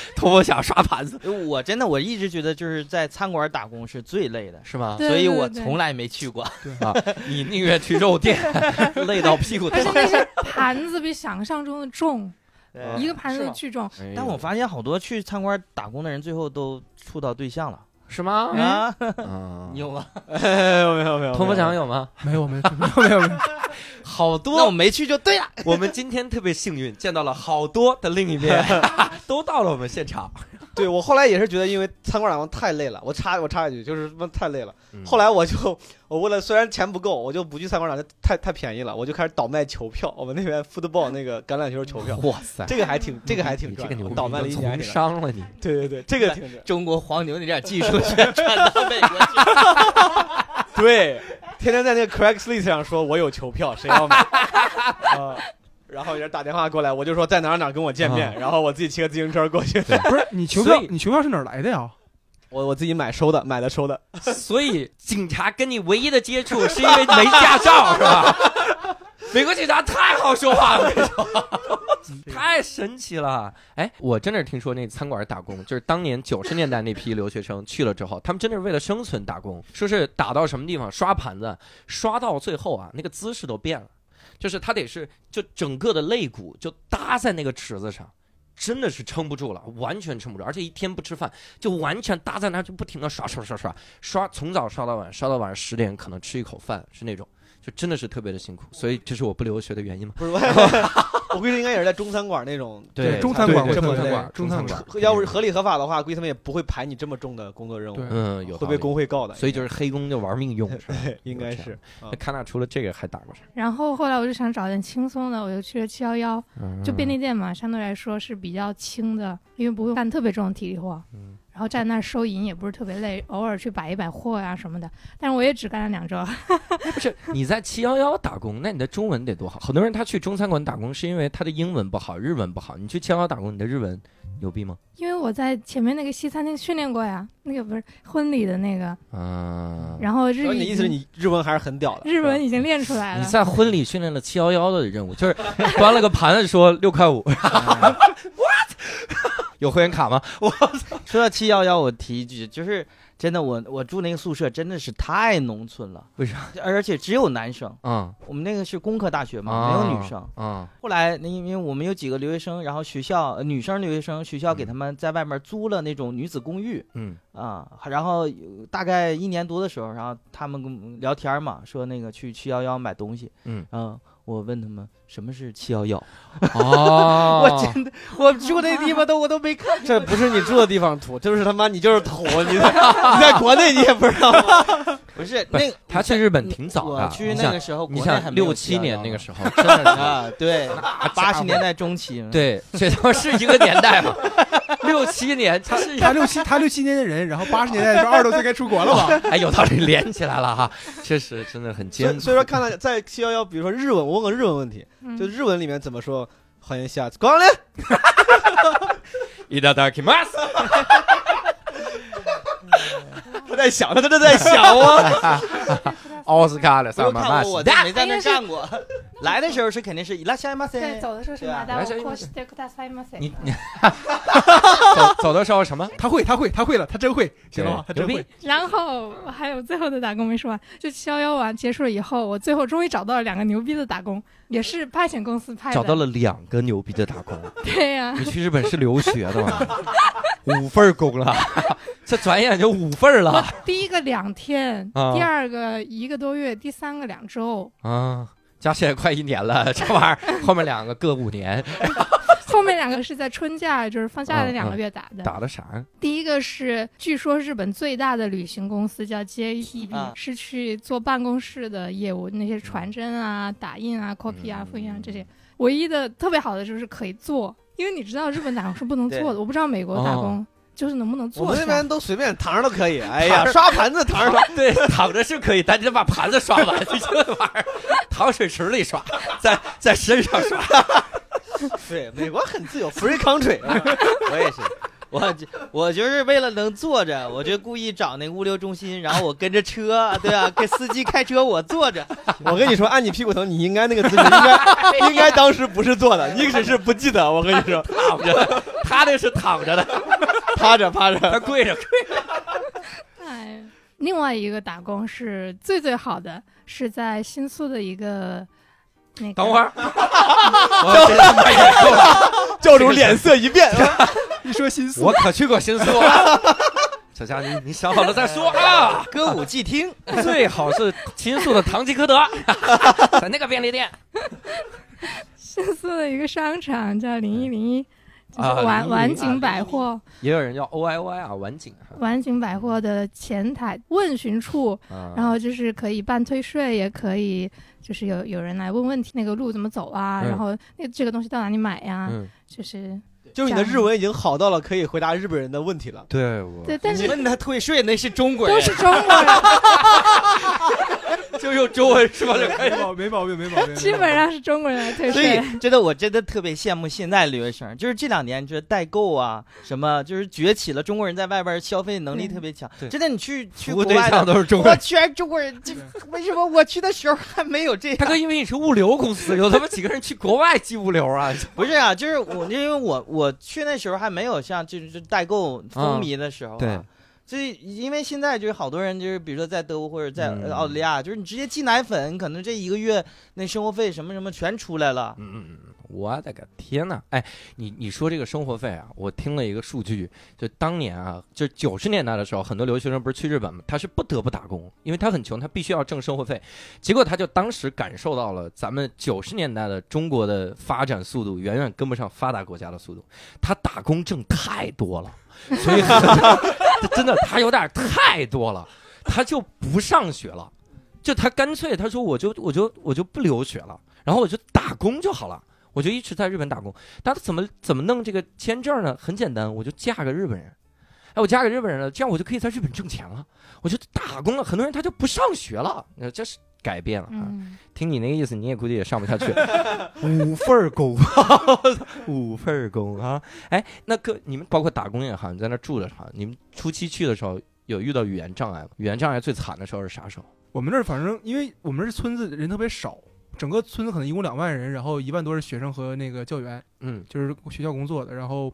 托我想刷盘子，我真的我一直觉得就是在餐馆打工是最累的，是吗？所以我从来没去过。啊，你宁愿去肉店，累到屁股疼。但是盘子比想象中的重，一个盘子巨重。但我发现好多去餐馆打工的人最后都处到对象了。是吗？啊，你有吗？没有没有没有。童福强有吗？没有没有没有没有没有。好多，那我没去就对了。我们今天特别幸运，见到了好多的另一面，都到了我们现场。对我后来也是觉得，因为餐馆打工太累了。我插我插一句，就是太累了。后来我就我为了虽然钱不够，我就不去餐馆打工，太太便宜了，我就开始倒卖球票。我们那边 football 那个橄榄球球票，哇塞，这个还挺这个还挺赚，倒卖了一年，伤了你。对对对，这个挺中国黄牛那点技术全传到美国去。对，天天在那个 Craigslist 上说，我有球票，谁要买？啊。然后人打电话过来，我就说在哪哪跟我见面，然后我自己骑个自行车过去。不是你球票，你球票是哪来的呀？我我自己买收的，买的收的。所以警察跟你唯一的接触是因为没驾照是吧？美国警察太好说话了，太神奇了。哎，我真的是听说那餐馆打工，就是当年九十年代那批留学生去了之后，他们真的是为了生存打工，说是打到什么地方刷盘子，刷到最后啊，那个姿势都变了。就是他得是就整个的肋骨就搭在那个池子上，真的是撑不住了，完全撑不住，而且一天不吃饭，就完全搭在那就不停的刷刷刷刷刷，从早刷到晚，刷到晚上十点可能吃一口饭是那种。就真的是特别的辛苦，所以这是我不留学的原因吗？不是，我 估计应该也是在中餐馆那种，对中餐馆这么馆。中餐馆要不是合理合法的话，估计他们也不会排你这么重的工作任务。嗯，有会被工会告的。所以就是黑工就玩命用，是？应该是。那康纳除了这个还打过啥？然后后来我就想找点轻松的，我就去了七幺幺，就便利店嘛，相对来说是比较轻的，因为不会干特别重的体力活。嗯。然后站那儿收银也不是特别累，偶尔去摆一摆货呀什么的。但是我也只干了两周。不是你在七幺幺打工，那你的中文得多好？很多人他去中餐馆打工是因为他的英文不好，日文不好。你去七幺幺打工，你的日文牛逼吗？因为我在前面那个西餐厅训练过呀，那个不是婚礼的那个。嗯。然后日语。你意思是你日文还是很屌的？日文已经练出来了。你在婚礼训练了七幺幺的任务，就是端了个盘子说六块五。有会员卡吗？我说到七幺幺，我提一句，就是真的，我我住那个宿舍真的是太农村了。为啥？而且只有男生。嗯，我们那个是工科大学嘛，没有女生。嗯。后来那因为我们有几个留学生，然后学校女生留学生学校给他们在外面租了那种女子公寓。嗯。啊，然后大概一年多的时候，然后他们跟聊天嘛，说那个去七幺幺买东西。嗯。嗯。我问他们什么是七幺幺？哦，我真的，我住那地方都我都没看。这不是你住的地方土，就是他妈你就是土。你在你在国内你也不知道？不是那他去日本挺早的，去那个时候，你想六七年那个时候，真的啊，对，八十年代中期，对，这都是一个年代嘛。六七年，他是他六七他六七年的人，然后八十年代的时候二十多岁该出国了吧？哎，有道理，连起来了哈，确实真的很艰苦。所以说，看到在七幺幺，比如说日文，我问个日文问题，就日文里面怎么说欢迎下次光临？いただきます。他在想，他真的在想啊。奥斯卡的上班嘛，我没在那干过。来的时候是肯定是伊拉夏伊马塞，对，走的时候是马达沃科西德克达塞马塞。你你走走的时候什么？他会，他会，他会了，他真会，行了吗？他真会。然后还有最后的打工没说完，就七幺幺完结束了以后，我最后终于找到了两个牛逼的打工， 也是派遣公司派的。找到了两个牛逼的打工。对呀。你去日本是留学的吗？五份工了，这转眼就五份了。第一个两天，第二个一个多月，第三个两周。啊。加起来快一年了，这玩意儿后面两个各五年，后面两个是在春假，就是放假的两个月打的。打的啥？第一个是据说日本最大的旅行公司叫 JTB，是去做办公室的业务，那些传真啊、打印啊、copy 啊、复印啊这些。唯一的特别好的就是可以做，因为你知道日本打工是不能做的，我不知道美国打工。就是能不能坐？我们那边都随便躺着都可以。哎呀，刷盘子躺着，对，躺着是可以，但你得把盘子刷完。你这玩意儿，躺水池里刷，在在身上刷。对，美国很自由，free country。我也是。我我就是为了能坐着，我就故意找那物流中心，然后我跟着车，对啊，给司机开车，我坐着。我跟你说，按你屁股疼，你应该那个姿势，应该应该当时不是坐的，你只是不记得。我跟你说，躺着，他那是躺着的，趴着趴着，他跪着跪着。哎，另外一个打工是最最好的，是在新宿的一个。等会儿，教主 脸色一变，一说新宿，我可去过新宿。小佳，你你想好了再说啊！歌舞伎厅最好是新宿的唐吉诃德，在那个便利店。新宿的一个商场叫零一零一。就是晚晚景百货，也有人叫 O I O I 啊，晚景。晚景百货的前台问询处，然后就是可以办退税，也可以就是有有人来问问题，那个路怎么走啊？然后那这个东西到哪里买呀？就是。就是你的日文已经好到了可以回答日本人的问题了。对，我对，但是问他退税那是中国人，都是中国人，就用中文说就可以了，没毛病，没毛病。基本上是中国人来退税。所以真的，我真的特别羡慕现在留学生，就是这两年就是代购啊，什么就是崛起了，中国人在外边消费能力特别强。真的，你去去国外都是中国，我全中国人，这为什么我去的时候还没有这样？大哥，因为你是物流公司，有他妈几个人去国外寄物流啊？不是啊，就是我，因为我我。我去那时候还没有像就是代购风靡的时候，对，所以因为现在就是好多人就是比如说在德国或者在澳大利亚，就是你直接寄奶粉，可能这一个月那生活费什么什么全出来了。嗯嗯嗯，我的个天呐！哎，你你说这个生活费啊，我听了一个数据，就当年啊，就九十年代的时候，很多留学生不是去日本吗？他是不得不打工，因为他很穷，他必须要挣生活费。结果他就当时感受到了咱们九十年代的中国的发展速度远远跟不上发达国家的速度，他打工挣太多了，所以 真的他有点太多了，他就不上学了，就他干脆他说我就我就我就不留学了，然后我就打工就好了。我就一直在日本打工，但他怎么怎么弄这个签证呢？很简单，我就嫁个日本人，哎，我嫁给日本人了，这样我就可以在日本挣钱了，我就打工了。很多人他就不上学了，那这是改变了啊！听你那个意思，你也估计也上不下去。五份工，五份工啊！哎，那个你们包括打工也好，你在那住的好，你们初期去的时候有遇到语言障碍吗？语言障碍最惨的时候是啥时候？我们这儿反正因为我们这村子人特别少。整个村子可能一共两万人，然后一万多是学生和那个教员，嗯，就是学校工作的，然后，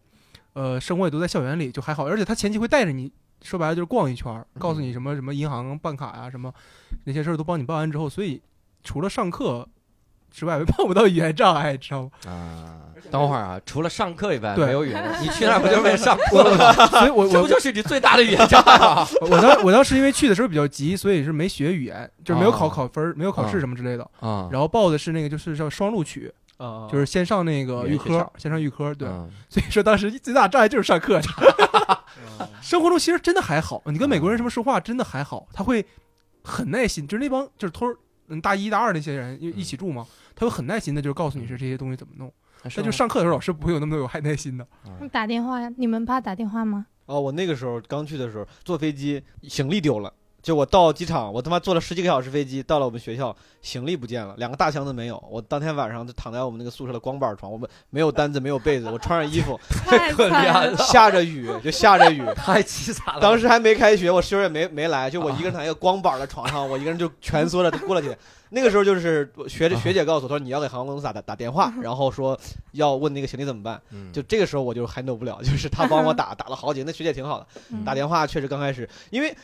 呃，生活也都在校园里，就还好。而且他前期会带着你，说白了就是逛一圈，告诉你什么什么银行办卡呀，什么那些事儿都帮你办完之后，所以除了上课之外，碰不到语言障碍，知道吗？啊。等会儿啊，除了上课以外，没有语言。你去那不就是为了上课吗？所以我我不就是你最大的语言障碍吗？我当我当时因为去的时候比较急，所以是没学语言，就是没有考考分，没有考试什么之类的。啊，然后报的是那个就是叫双录取，就是先上那个预科，先上预科。对，所以说当时最大障碍就是上课。生活中其实真的还好，你跟美国人什么说话真的还好，他会很耐心，就是那帮就是偷嗯大一大二那些人，因为一起住嘛，他会很耐心的，就是告诉你是这些东西怎么弄。那就上课的时候，老师不会有那么多有耐心的。打电话呀？你们怕打电话吗？哦，我那个时候刚去的时候，坐飞机行李丢了。就我到机场，我他妈坐了十几个小时飞机，到了我们学校，行李不见了，两个大箱子没有。我当天晚上就躺在我们那个宿舍的光板床，我们没有单子，没有被子，我穿上衣服，太可怜了，下着雨，就下着雨，太凄惨了。当时还没开学，我室友也没没来，就我一个人躺在一个光板的床上，我一个人就蜷缩着过了去。那个时候就是学着学姐告诉我，她说你要给航空公司打打打电话，然后说要问那个行李怎么办。就这个时候我就 handle 不了，就是她帮我打 打了好几个，那学姐挺好的，打电话确实刚开始因为。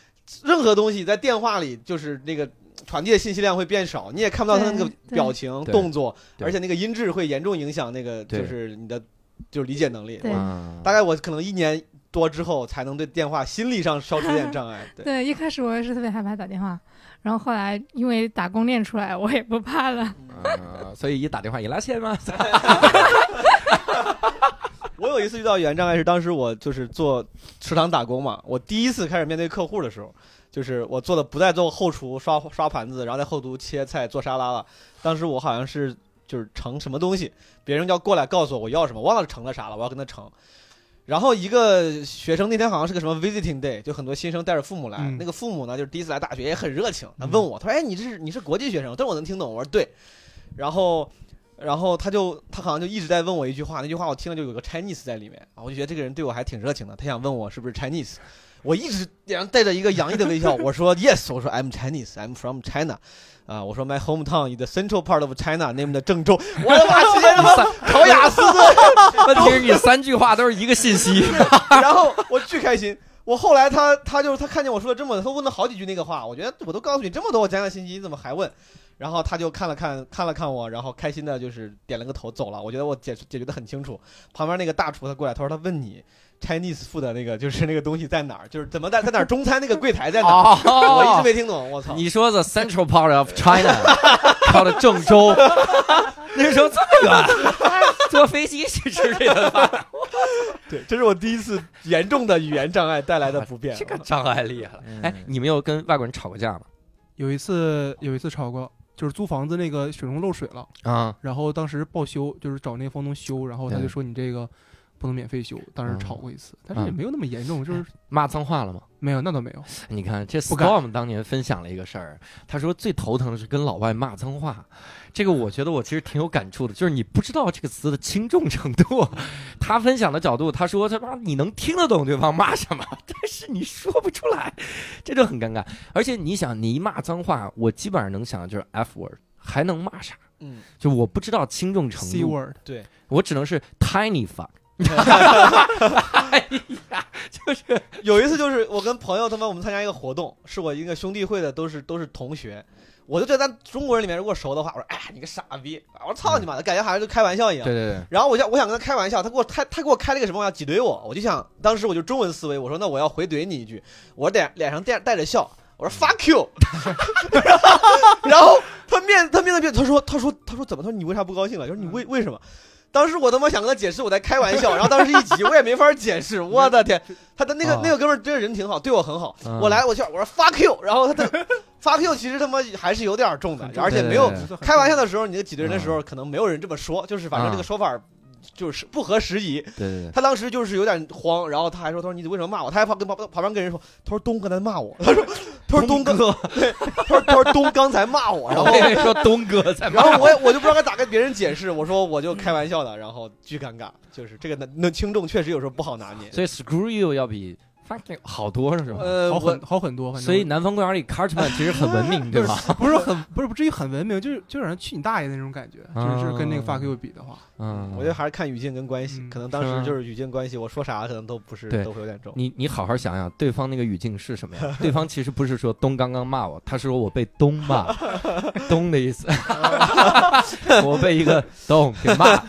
任何东西在电话里，就是那个传递的信息量会变少，你也看不到他那个表情、动作，而且那个音质会严重影响那个，就是你的就是理解能力。大概我可能一年多之后才能对电话心理上消除点障碍。对，一开始我也是特别害怕打电话，然后后来因为打工练出来，我也不怕了。啊所以一打电话一拉线吗？我有一次遇到语言障碍是当时我就是做食堂打工嘛，我第一次开始面对客户的时候，就是我做的不再做后厨刷刷盘子，然后在后厨切菜做沙拉了。当时我好像是就是盛什么东西，别人要过来告诉我我要什么，忘了盛了啥了，我要跟他盛。然后一个学生那天好像是个什么 visiting day，就很多新生带着父母来，那个父母呢就是第一次来大学也很热情，他问我，他说：“哎，你这是你是国际学生？”但是我能听懂，我说对。然后。然后他就他好像就一直在问我一句话，那句话我听了就有个 Chinese 在里面啊，我就觉得这个人对我还挺热情的，他想问我是不是 Chinese，我一直脸上带着一个洋溢的微笑，我说 Yes，我说 I'm Chinese，I'm from China，啊，我说 My hometown is the central part of China，named 郑州，我的妈，直接他妈考雅思，问题是你三句话都是一个信息，然后我巨开心，我后来他他就是他看见我说了这么，他问了好几句那个话，我觉得我都告诉你这么多我讲讲信息，你怎么还问？然后他就看了看，看了看我，然后开心的就是点了个头走了。我觉得我解解决的很清楚。旁边那个大厨他过来，他说他问你 Chinese food 的那个就是那个东西在哪儿，就是怎么在在哪儿中餐那个柜台在哪儿？我一直没听懂。我操！你说 the central part of China，到了郑州，那时候这么远，坐飞机去吃这个饭。对，这是我第一次严重的语言障碍带来的不便。这个障碍厉害了。哎，你没有跟外国人吵过架吗？有一次，有一次吵过。就是租房子那个水龙漏水了啊，然后当时报修，就是找那个房东修，然后他就说你这个不能免费修，当时吵过一次，但是也没有那么严重，就是骂脏话了吗？没有，那倒没有。你看这 Storm 当年分享了一个事儿，他说最头疼的是跟老外骂脏话。这个我觉得我其实挺有感触的，就是你不知道这个词的轻重程度。他分享的角度，他说他妈你能听得懂对方骂什么，但是你说不出来，这就很尴尬。而且你想，你一骂脏话，我基本上能想的就是 F word，还能骂啥？嗯，就我不知道轻重程度。C word，对我只能是 tiny fuck。哎呀，就是有一次，就是我跟朋友他们我们参加一个活动，是我一个兄弟会的，都是都是同学。我就觉得咱中国人里面如果熟的话，我说哎你个傻逼，我说操你妈的，感觉好像就开玩笑一样。对对对。然后我想我想跟他开玩笑，他给我他他给我开了一个什么玩笑，挤兑我。我就想当时我就中文思维，我说那我要回怼你一句，我脸脸上带带着笑，我说 fuck you。然后他面他面对面他说他说他说怎么他说你为啥不高兴了？就是你为为什么？当时我他妈想跟他解释我在开玩笑，然后当时一急我也没法解释。我的天，他的那个那个哥们儿真人挺好，对我很好。我来我去我说 fuck you，然后他的 fuck you 其实他妈还是有点重的，而且没有开玩笑的时候，你挤兑人的时候可能没有人这么说，就是反正这个说法。就是不合时宜，对对对，他当时就是有点慌，然后他还说：“他说你为什么骂我？”他还跑跟旁旁边跟人说：“他说东哥在骂我。”他说：“他说东哥，对，他说他说东刚才骂我。”然后说东哥在骂，然后我我就不知道该咋跟别人解释，我说我就开玩笑的，然后巨尴尬，就是这个那那轻重确实有时候不好拿捏，所以 screw you 要比。好多是吧？呃，好很好很多。所以南方公园里 Cartman 其实很文明，对吧？不是很不是不至于很文明，就是就让人去你大爷那种感觉。就是跟那个 fuck you 比的话，嗯，我觉得还是看语境跟关系。可能当时就是语境关系，我说啥可能都不是，都会有点重。你你好好想想，对方那个语境是什么呀？对方其实不是说东刚刚骂我，他是说我被东骂，东的意思，我被一个东给骂。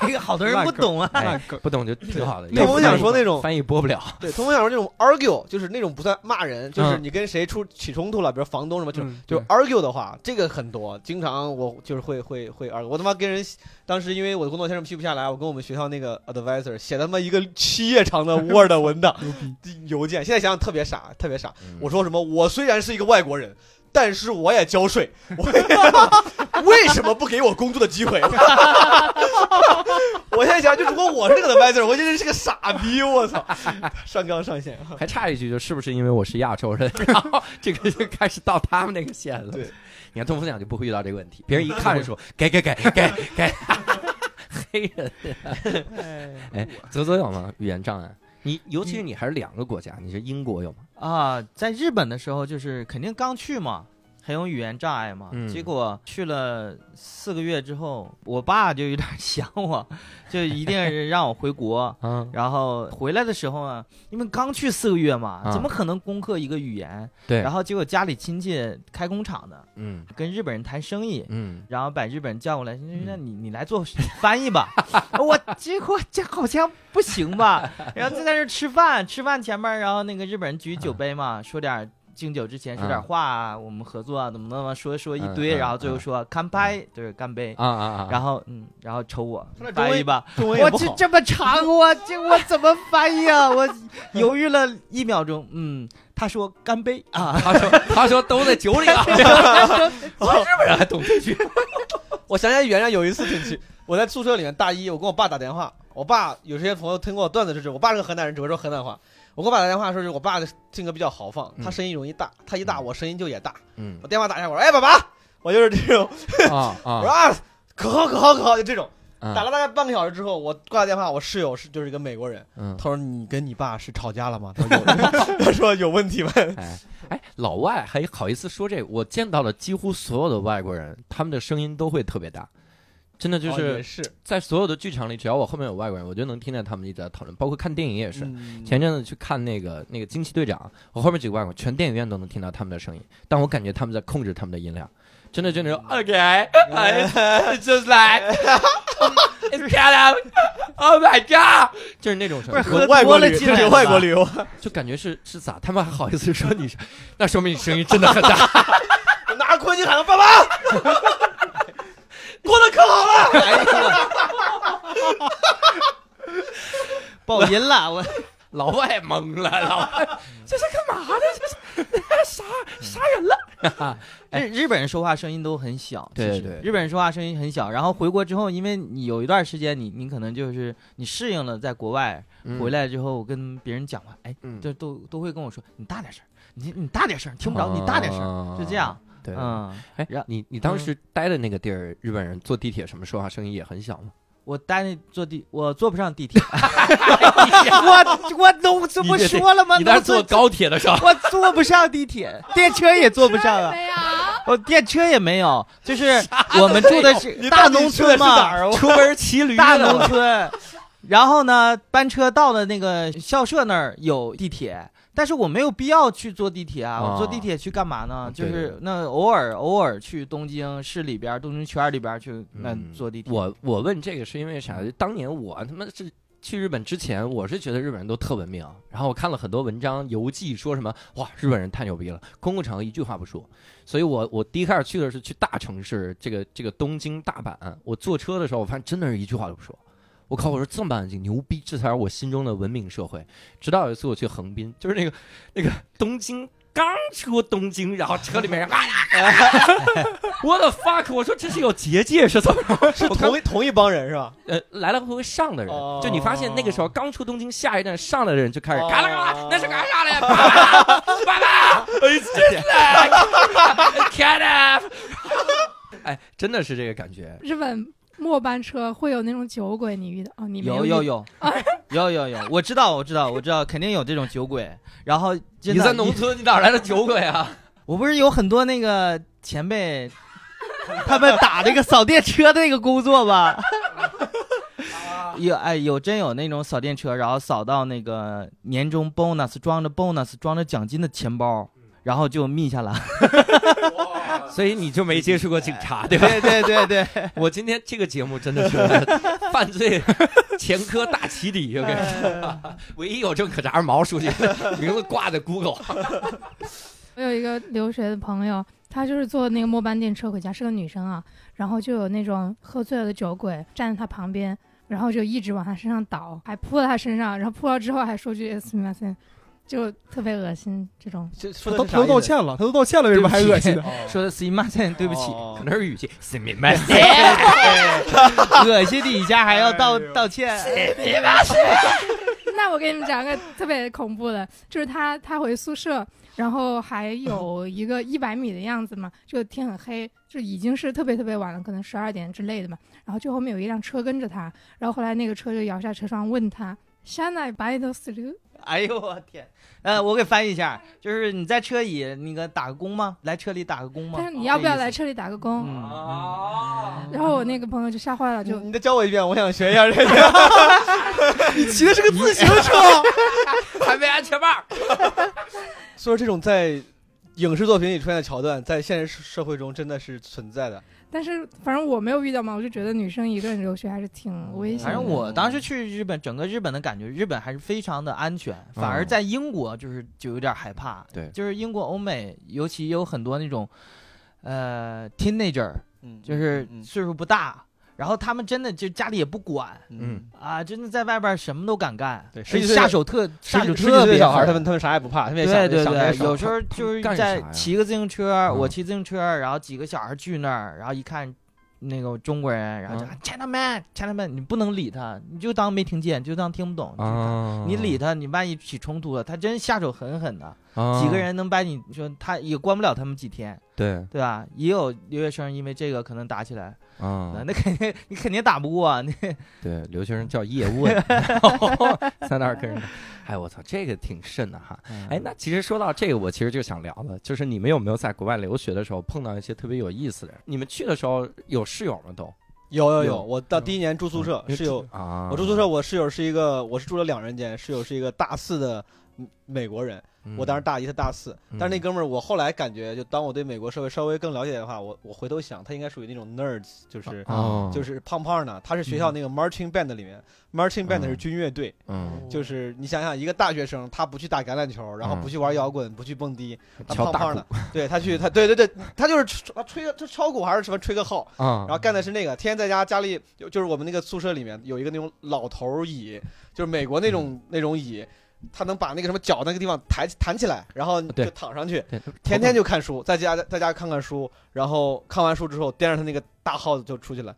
这个好多人不懂啊，不懂就挺好的。那我想说那种翻译播不了。对，通风想说那种 argue，就是那种不算骂人，就是你跟谁出起冲突了，比如房东什么，就就 argue 的话，这个很多，经常我就是会会会 argue。我他妈跟人当时因为我的工作签证批不下来，我跟我们学校那个 advisor 写他妈一个七页长的 word 文档 邮件，现在想想特别傻，特别傻。我说什么？我虽然是一个外国人。但是我也交税，为什么不给我工作的机会？我现在想，就如果我是那个 advisor，我觉得是个傻逼，我操！上纲上线，还差一句，就是不是因为我是亚洲人，然后这个就开始到他们那个线了。对，你看东风奖就不会遇到这个问题，别人一看就说给给给给给，黑人。哎，泽泽有吗？语言障碍？你尤其是你还是两个国家，你是英国有吗？啊，在日本的时候就是肯定刚去嘛。很有语言障碍嘛，结果去了四个月之后，我爸就有点 想我，就一定让我回国。嗯，然后回来的时候呢，因为刚去四个月嘛，怎么可能攻克一个语言？对。然后结果家里亲戚开工厂的，嗯，跟日本人谈生意，嗯，然后把日本人叫过来，那你你来做翻译吧。我结果这好像不行吧？然后就在这吃饭，吃饭前面，然后那个日本人举酒杯嘛，说点。敬酒之前说点话啊，我们合作啊，怎么怎么说说一堆，然后最后说干杯，就是干杯啊啊啊！然后嗯，然后抽我翻译吧，我这这么长，我这我怎么翻译啊？我犹豫了一秒钟，嗯，他说干杯啊，他说他说都在酒里啊，日本人还懂这句。我想起原来有一次挺气，我在宿舍里面大一，我跟我爸打电话，我爸有些朋友听过我段子，就是我爸是个河南人，只会说河南话。我给我爸打电话，说是我爸的性格比较豪放，他声音容易大，他一大我声音就也大。嗯，我电话打下，我说：“哎，爸爸，我就是这种。”啊啊！我说啊，可好可好可好，就这种。打了大概半个小时之后，我挂了电话，我室友是就是一个美国人。嗯，他说：“你跟你爸是吵架了吗？”他说：“ 他说有问题吗？”哎哎，老外还好意思说这？我见到了几乎所有的外国人，他们的声音都会特别大。真的就是在所有的剧场里，只要我后面有外国人，我就能听见他们一直在讨论。包括看电影也是，前阵子去看那个那个惊奇队长，我后面几个外国人，全电影院都能听到他们的声音，但我感觉他们在控制他们的音量。真的就那种 OK，just like，it's kind of，oh my god，就是那种声音。外国旅，这是外国旅游，就感觉是是咋？他们还好意思说你？那说明你声音真的很大。拿着扩音喊爸爸。过得可好了！哎呀，爆音了，我老外懵了，老外 这是干嘛呢？这是杀杀人了！日日本人说话声音都很小，对对，日本人说话声音很小。然后回国之后，因为你有一段时间，你你可能就是你适应了在国外，回来之后跟别人讲话，哎，这都都会跟我说，你大点声，你你大点声，听不着，你大点声，就这样。对，嗯，哎，你你当时待的那个地儿，日本人坐地铁什么说话声音也很小吗？我待那坐地，我坐不上地铁。我我都这不说了吗？你那坐高铁的时候，我坐不上地铁，电车也坐不上啊。我电车也没有，就是我们住的是大农村嘛，出门骑驴。大农村，然后呢，班车到的那个校舍那儿有地铁。但是我没有必要去坐地铁啊！我坐地铁去干嘛呢？就是那偶尔偶尔去东京市里边、东京圈里边去那坐地铁。我我问这个是因为啥？当年我他妈是去日本之前，我是觉得日本人都特文明。然后我看了很多文章游记，说什么哇，日本人太牛逼了，公共场合一句话不说。所以我我第一开始去的是去大城市，这个这个东京、大阪。我坐车的时候，我发现真的是一句话都不说。我靠！我说这么安静，牛逼！这才是我心中的文明社会。直到有一次我去横滨，就是那个那个东京刚出东京，然后车里面人啊 我的 fuck！我说这是有结界是怎么？是同一同一帮人是吧？呃，来来回回上的人，就你发现那个时候刚出东京，下一站上来的人就开始嘎啦嘎啦，那是干啥的呀？爸爸，哎，真的，cat up！哎，真的是这个感觉。日本。末班车会有那种酒鬼，你遇到哦？你有有有有 有有，我知道我知道我知道，肯定有这种酒鬼。然后你在农村，你哪来的酒鬼啊？我不是有很多那个前辈，他们打那个扫电车的那个工作吧？有哎有真有那种扫电车，然后扫到那个年终 bonus 装着 bonus 装着奖金的钱包。然后就密下了。所以你就没接触过警察，对吧？对对对对，我今天这个节目真的是犯罪前科大起底，我跟你说，唯一有证可查是毛书记，名字挂在 Google。我有一个留学的朋友，她就是坐那个末班电车回家，是个女生啊，然后就有那种喝醉了的酒鬼站在她旁边，然后就一直往她身上倒，还扑到她身上，然后扑到之后还说句 “excuse me”。就特别恶心，这种他都他都道歉了，他都道歉了，为什么还恶心？说的 “see my s 对不起，可能是语气 “see my s 恶心底下还要道道歉。那我给你们讲个特别恐怖的，就是他他回宿舍，然后还有一个一百米的样子嘛，就天很黑，就已经是特别特别晚了，可能十二点之类的嘛。然后就后面有一辆车跟着他，然后后来那个车就摇下车窗问他：“Shall I buy those two？” 哎呦我天！呃，我给翻译一下，就是你在车里那个打个工吗？来车里打个工吗？但是你要不要来车里打个工？然后我那个朋友就吓坏了，就你再教我一遍，我想学一下这个。你骑的是个自行车，还没安全帽。所以说，这种在影视作品里出现的桥段，在现实社会中真的是存在的。但是反正我没有遇到嘛，我就觉得女生一个人留学还是挺危险。反正我当时去日本，整个日本的感觉，日本还是非常的安全。反而在英国就是就有点害怕。对，就是英国、欧美，尤其有很多那种，呃，teenager，就是岁数不大。然后他们真的就家里也不管，嗯。啊，真的在外边什么都敢干，对，下手特下手特别小孩，他们他们啥也不怕，对对对，有时候就是在骑个自行车，我骑自行车，然后几个小孩聚那儿，然后一看那个中国人，然后就 China man China man，你不能理他，你就当没听见，就当听不懂，你理他，你万一起冲突了，他真下手狠狠的，几个人能把你说他也关不了他们几天，对对吧？也有留学生因为这个可能打起来。啊，那肯定你肯定打不过啊！那 对留学生叫叶问，在那儿跟人，哎我操，这个挺慎的哈！哎，那其实说到这个，我其实就想聊了，就是你们有没有在国外留学的时候碰到一些特别有意思的人？你们去的时候有室友吗？都有有有，我到第一年住宿舍，室友啊，我住宿舍，我室友是一个，我是住了两人间，室友是一个大四的美国人。我当时大一，他大四，但是那哥们儿，我后来感觉，就当我对美国社会稍微更了解的话，我我回头想，他应该属于那种 nerds，就是就是胖胖的。他是学校那个 marching band 里面，marching band 是军乐队，就是你想想，一个大学生，他不去打橄榄球，然后不去玩摇滚，不去蹦迪，他胖胖的，对他去他对对对，他就是吹吹他敲鼓还是什么吹个号，然后干的是那个，天天在家家里就是我们那个宿舍里面有一个那种老头椅，就是美国那种那种椅。他能把那个什么脚那个地方抬弹起来，然后就躺上去，天天就看书，在家在家看看书，然后看完书之后掂着他那个大耗子就出去了。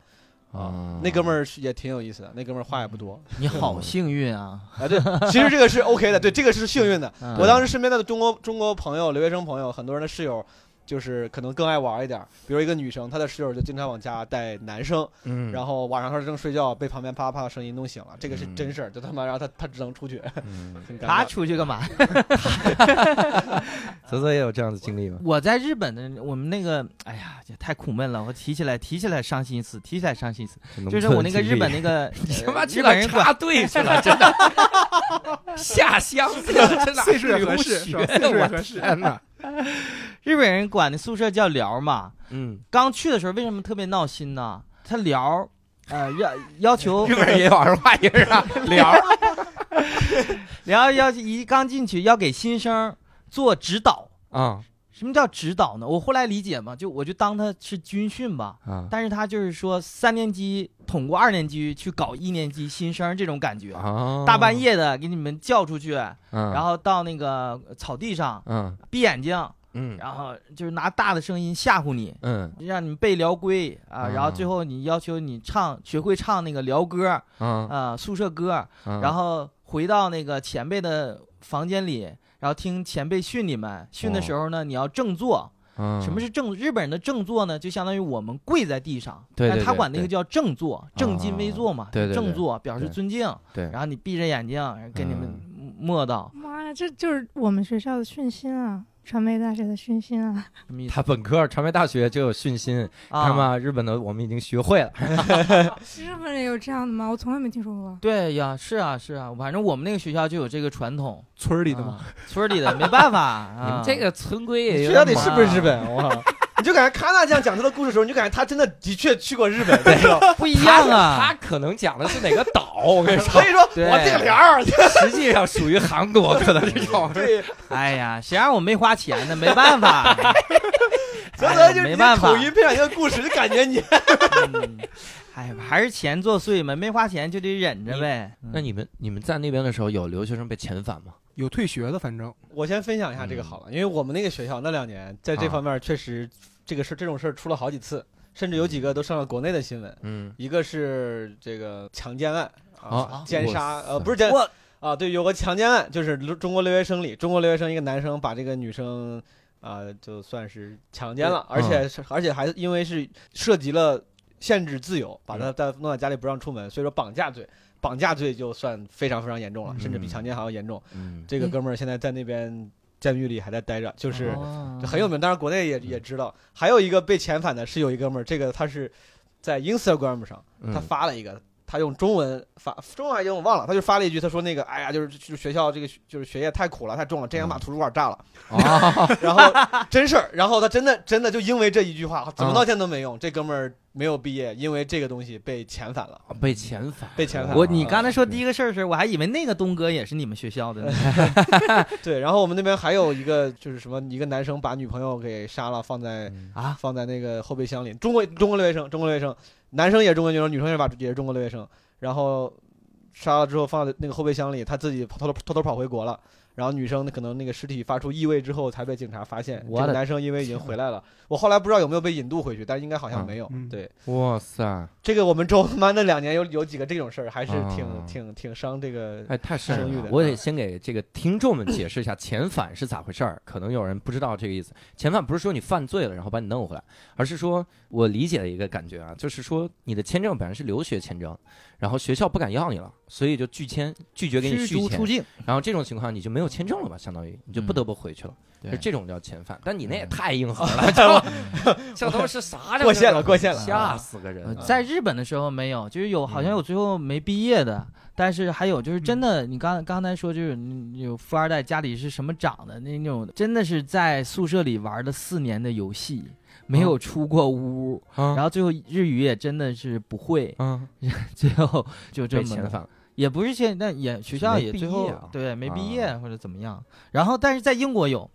啊，那哥们儿也挺有意思的，那哥们儿话也不多。你好幸运啊！啊，对，其实这个是 OK 的，对，这个是幸运的。我当时身边的中国中国朋友、留学生朋友，很多人的室友。就是可能更爱玩一点，比如一个女生，她的室友就经常往家带男生，嗯，然后晚上她正睡觉，被旁边啪啪的声音弄醒了，这个是真事儿，就他妈，然后她她只能出去，她出去干嘛？泽泽也有这样的经历吗？我在日本的，我们那个，哎呀，也太苦闷了，我提起来提起来伤心死，提起来伤心死，就是我那个日本那个，他妈去了插队去了，真的下乡，真的岁数合适，岁数合适，天哪！日本人管那宿舍叫寮嘛，嗯，刚去的时候为什么特别闹心呢？他寮，呃，要 要求日本人也往上画一个啊，寮，寮要一刚进去要给新生做指导啊。什么叫指导呢？我后来理解嘛，就我就当他是军训吧。啊，但是他就是说三年级捅过二年级去搞一年级新生这种感觉。大半夜的给你们叫出去，然后到那个草地上，嗯，闭眼睛，嗯，然后就是拿大的声音吓唬你，嗯，让你们背辽规啊，然后最后你要求你唱学会唱那个辽歌，啊，宿舍歌，然后回到那个前辈的房间里。然后听前辈训你们，训的时候呢，你要正坐。什么是正？日本人的正坐呢，就相当于我们跪在地上，但他管那个叫正坐，正襟危坐嘛。对对，正坐表示尊敬。对，然后你闭着眼睛，给你们默道。妈呀，这就是我们学校的训心啊！传媒大学的讯心啊。他本科传媒大学就有讯芯，看吗？日本的我们已经学会了。日本人有这样的吗？我从来没听说过。对呀，是啊，是啊，反正我们那个学校就有这个传统，村里的嘛，村里的没办法。你们这个村规也学校里是不是日本？我。你就感觉卡纳这样讲他的故事的时候，你就感觉他真的的确去过日本，对？不一样啊，他可能讲的是哪个岛？我跟你说，所以说我这个帘儿 实际上属于韩国，可能这种。对，哎呀，谁让我没花钱呢？没办法，所以就没办法。口音配上一个故事，就感觉你，哎，还是钱作祟嘛，没花钱就得忍着呗。那你们你们在那边的时候，有留学生被遣返吗？有退学的，反正我先分享一下这个好了，因为我们那个学校那两年在这方面确实。这个事这种事儿出了好几次，甚至有几个都上了国内的新闻。嗯，一个是这个强奸案啊，奸杀呃不是奸啊，对，有个强奸案，就是中国留学生里，中国留学生一个男生把这个女生啊，就算是强奸了，而且而且还因为是涉及了限制自由，把他在弄在家里不让出门，所以说绑架罪，绑架罪就算非常非常严重了，甚至比强奸还要严重。嗯，这个哥们儿现在在那边。监狱里还在待着，就是很有名，当然国内也也知道。还有一个被遣返的是有一哥们儿，这个他是在 Instagram 上，他发了一个，他用中文发，中文还是英文我忘了，他就发了一句，他说那个，哎呀，就是就是学校这个就是学业太苦了，太重了，真想把图书馆炸了。然后真事儿，然后他真的真的就因为这一句话，怎么道歉都没用，这哥们儿。没有毕业，因为这个东西被遣返了。被遣返，被遣返。我你刚才说第一个事儿时，我还以为那个东哥也是你们学校的。呢。对，然后我们那边还有一个，就是什么，一个男生把女朋友给杀了，放在啊，放在那个后备箱里。中国中国留学生，中国留学生，男生也是中国留学生，女生也把也是中国留学生。然后杀了之后放在那个后备箱里，他自己偷偷偷偷跑回国了。然后女生可能那个尸体发出异味之后才被警察发现。这个男生因为已经回来了，我后来不知道有没有被引渡回去，但是应该好像没有。对，哇塞，这个我们中班那两年有有几个这种事儿，还是挺挺挺伤这个哎太声誉的。我得先给这个听众们解释一下 遣返是咋回事儿，可能有人不知道这个意思。遣返不是说你犯罪了然后把你弄回来，而是说我理解的一个感觉啊，就是说你的签证本来是留学签证。然后学校不敢要你了，所以就拒签，拒绝给你续签。然后这种情况你就没有签证了吧？相当于你就不得不回去了。就这种叫遣返，但你那也太硬核了，这他妈是啥？过线了，过线了，吓死个人！在日本的时候没有，就是有好像有最后没毕业的，但是还有就是真的，你刚刚才说就是有富二代家里是什么长的那那种，真的是在宿舍里玩了四年的游戏。没有出过屋，然后最后日语也真的是不会，嗯 最后就这么，也不是现，但也学校也最后对没毕业或者怎么样。然后但是在英国有，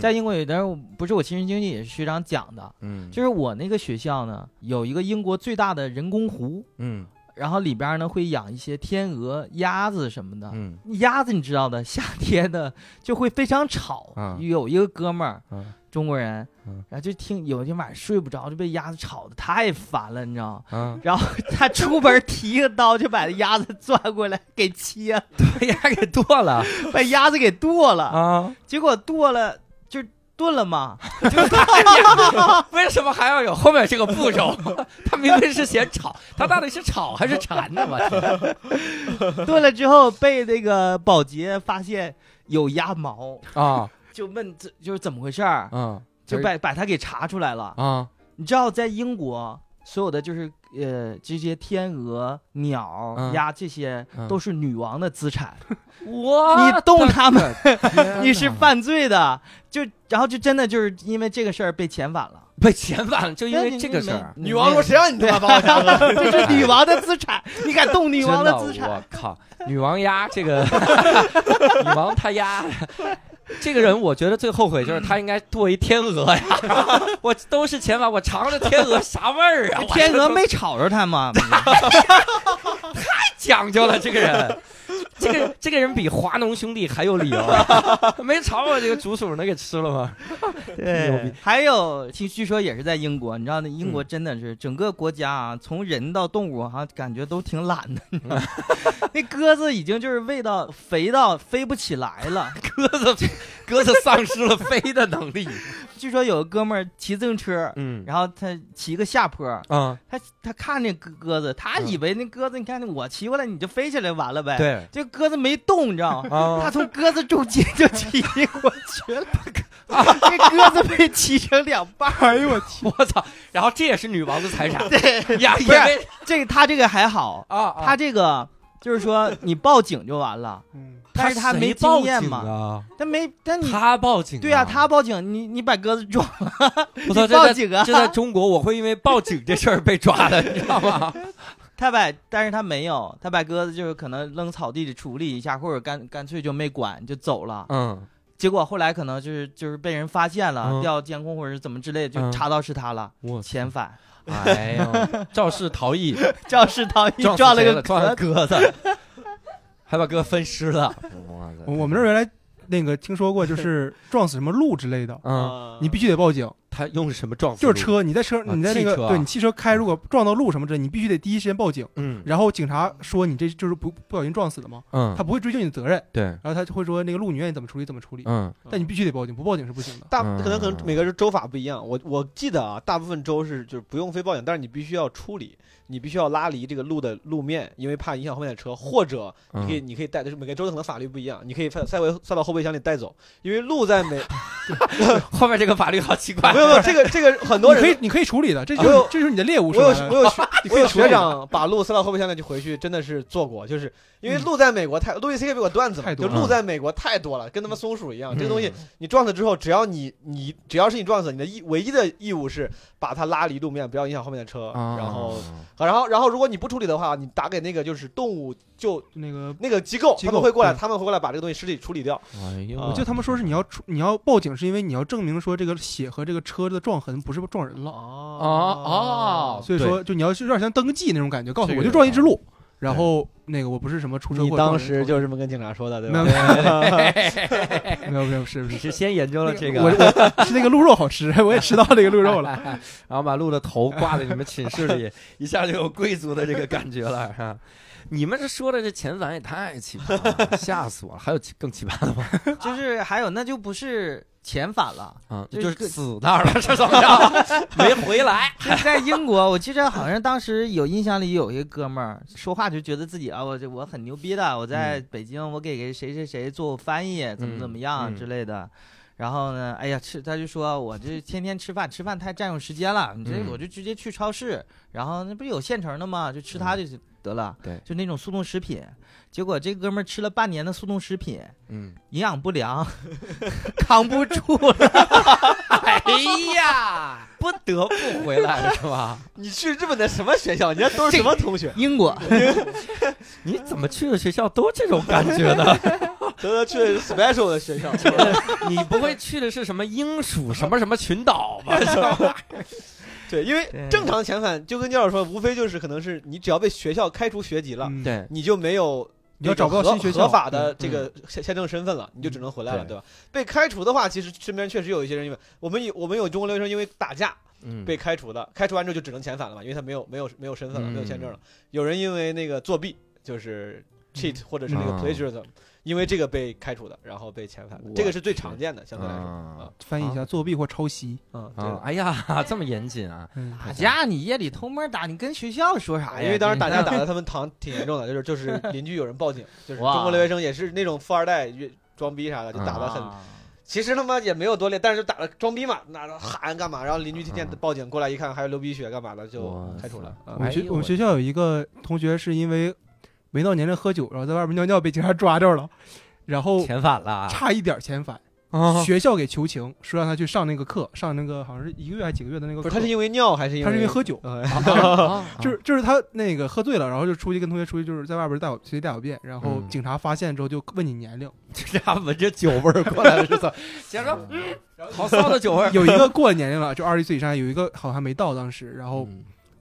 在英国有，但是不是我亲身经历，也是学长讲的，嗯，就是我那个学校呢有一个英国最大的人工湖，嗯，然后里边呢会养一些天鹅、鸭子什么的，嗯，鸭子你知道的，夏天的就会非常吵，有一个哥们儿。中国人，然后就听有一天晚上睡不着，就被鸭子吵的太烦了，你知道吗？然后 他出门提个刀就把那鸭子 转过来给切，把鸭给剁了，把鸭子给剁了啊！结果剁了就炖了吗。为什么还要有后面这个步骤？他明明是嫌吵，他到底是吵还是馋呢？我天炖了之后被那个保洁发现有鸭毛啊。就问这就是怎么回事儿？嗯，就把把他给查出来了啊！你知道在英国，所有的就是呃这些天鹅、鸟、鸭这些都是女王的资产。哇！你动他们，你是犯罪的。就然后就真的就是因为这个事儿被遣返了，被遣返了，就因为这个事儿。女王说：“谁让你他妈把我杀了？这是女王的资产，你敢动女王的资产？我靠！女王鸭这个，女王她鸭。” 这个人，我觉得最后悔就是他应该剁一天鹅呀！我都是前晚，我尝尝天鹅啥味儿啊？天鹅没吵着他吗？太讲究了，这个人。这个这个人比华农兄弟还有理由，没炒我这个竹鼠能给吃了吗？对，还有据据说也是在英国，你知道那英国真的是整个国家啊，从人到动物好像感觉都挺懒的。那鸽子已经就是喂到肥到飞不起来了，鸽子鸽子丧失了飞的能力。据说有个哥们儿骑自行车，嗯，然后他骑个下坡，嗯，他他看那鸽鸽子，他以为那鸽子，你看我骑过来你就飞起来完了呗，对，这鸽子没动，你知道吗？他从鸽子中间就骑过去了。这鸽子被骑成两半。哎呦我去！我操！然后这也是女王的财产。对呀，不是这个，他这个还好啊，他这个就是说你报警就完了。嗯。但是他没经验嘛？他没，但你他报警，对呀，他报警，你你把鸽子撞了，我 操，报警啊！这在中国，我会因为报警这事儿被抓的，你知道吗？他把，但是他没有，他把鸽子就是可能扔草地里处理一下，或者干干脆就没管就走了。嗯，结果后来可能就是就是被人发现了，调监控或者是怎么之类，就查到是他了，遣返。哎呦，肇事逃逸，肇事逃逸，撞了个鸽子。还把哥分尸了，我们这原来那个听说过，就是 撞死什么鹿之类的，嗯，你必须得报警。他用什么撞？就是车，你在车，你在那个，对你汽车开，如果撞到鹿什么之类，你必须得第一时间报警。嗯，然后警察说你这就是不不小心撞死的嘛。嗯，他不会追究你的责任。对，然后他就会说那个鹿你愿意怎么处理怎么处理。嗯，但你必须得报警，不报警是不行的。大可能可能每个州法不一样，我我记得啊，大部分州是就是不用非报警，但是你必须要处理。你必须要拉离这个路的路面，因为怕影响后面的车，或者你可以你可以带，就是每个州的可能法律不一样，你可以塞塞回塞到后备箱里带走，因为路在美 后面这个法律好奇怪。没有没有，这个这个很多人可以你可以处理的，这就是这就是你的猎物。我有我有我有学长把路塞到后备箱里就回去，真的是做过，就是因为路在美国太路易 C K 给我段子嘛，就路在美国太多了，跟他们松鼠一样。这个东西你撞死之后，只要你你只要是你撞死，你的义唯一的义务是把它拉离路面，不要影响后面的车，然后。然后，然后，如果你不处理的话，你打给那个就是动物就那个那个机构，他们会过来，他们会过来把这个东西尸体处理掉。哎呦，我记得他们说是你要出你要报警，是因为你要证明说这个血和这个车的撞痕不是撞人了。啊啊，所以说就你要有点像登记那种感觉，告诉我就撞一只鹿。然后那个我不是什么出车祸，你当时就这么跟警察说的，对吧？没有没有没有，是你是先研究了这个，我我是那个鹿肉好吃，我也吃到那个鹿肉了，然后把鹿的头挂在你们寝室里，一下就有贵族的这个感觉了，是吧？你们这说的这遣返也太奇葩了，吓死我了！还有更奇葩的吗？就是还有，那就不是。遣返了，嗯，就是死那儿了，是怎么着？没回来。在英国，我记得好像当时有印象里有一个哥们儿说话就觉得自己啊，我这我很牛逼的，我在北京，我给给谁谁谁做翻译，怎么怎么样之类的。然后呢，哎呀，吃他就说我这天天吃饭，吃饭太占用时间了，你这我就直接去超市，然后那不有现成的吗？就吃它就得了。对，就那种速冻食品。结果这哥们儿吃了半年的速冻食品，嗯，营养不良，扛不住了。哎呀，不得不回来了，是吧？你去日本的什么学校？你家都是什么同学？英国。你怎么去的学校都这种感觉呢？都去 special 的学校。你不会去的是什么英属什么什么群岛吧？对，因为正常遣返就跟教授说，无非就是可能是你只要被学校开除学籍了，对，你就没有。你要找不到新学校合法的这个签签证身份了，你就只能回来了，对吧？被开除的话，其实身边确实有一些人，因为我们有我们有中国留学生因为打架被开除的，开除完之后就只能遣返了嘛，因为他没有没有没有身份了，没有签证了。有人因为那个作弊，就是 cheat 或者是那个 plagiarism。因为这个被开除的，然后被遣返的，这个是最常见的，相对来说啊。翻译一下，作弊或抄袭。嗯，对。哎呀，这么严谨啊！打架你夜里偷摸打，你跟学校说啥呀？因为当时打架打的他们堂挺严重的，就是就是邻居有人报警，就是中国留学生也是那种富二代装逼啥的，就打的很。其实他妈也没有多厉害，但是就打了装逼嘛，那喊干嘛？然后邻居听见报警过来一看，还有流鼻血干嘛的，就开除了。我们学我们学校有一个同学是因为。没到年龄喝酒，然后在外面尿尿被警察抓着了，然后遣返了，差一点遣返。学校给求情，说让他去上那个课，上那个好像是一个月还是几个月的那个。不是他是因为尿还是因为他是因为 喝酒？就是就是他那个喝醉了，然后就出去跟同学出去，就是在外边大小随地大小便，然后警察发现之后就问你年龄，这家闻着酒味儿过来了是吧？先说，好骚的酒味儿。有一个过了年龄了，就二十一岁以上，有一个好像没到当时，然后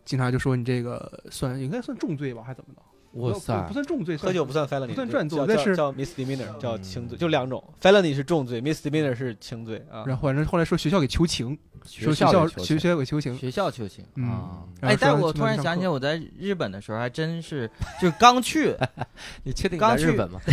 警察就说你这个算应该算重罪吧，还是怎么着？哇塞，不算重罪，喝酒不算 felony，不算转罪，但是叫 misdemeanor，叫轻罪，就两种，felony 是重罪，misdemeanor 是轻罪啊。然后反正后来说学校给求情，学校学校给求情，学校求情啊。哎，但我突然想起来，我在日本的时候还真是，就刚去，你确定刚去日本吗？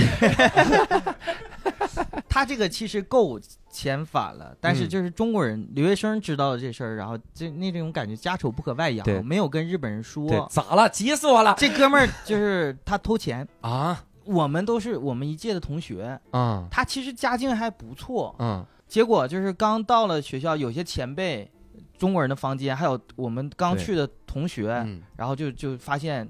他这个其实够遣返了，但是就是中国人留学生知道了这事儿，然后这那种感觉家丑不可外扬，没有跟日本人说。咋了？急死我了！这哥们儿就是他偷钱 啊！我们都是我们一届的同学啊，他其实家境还不错，嗯。结果就是刚到了学校，有些前辈中国人的房间，还有我们刚去的同学，然后就就发现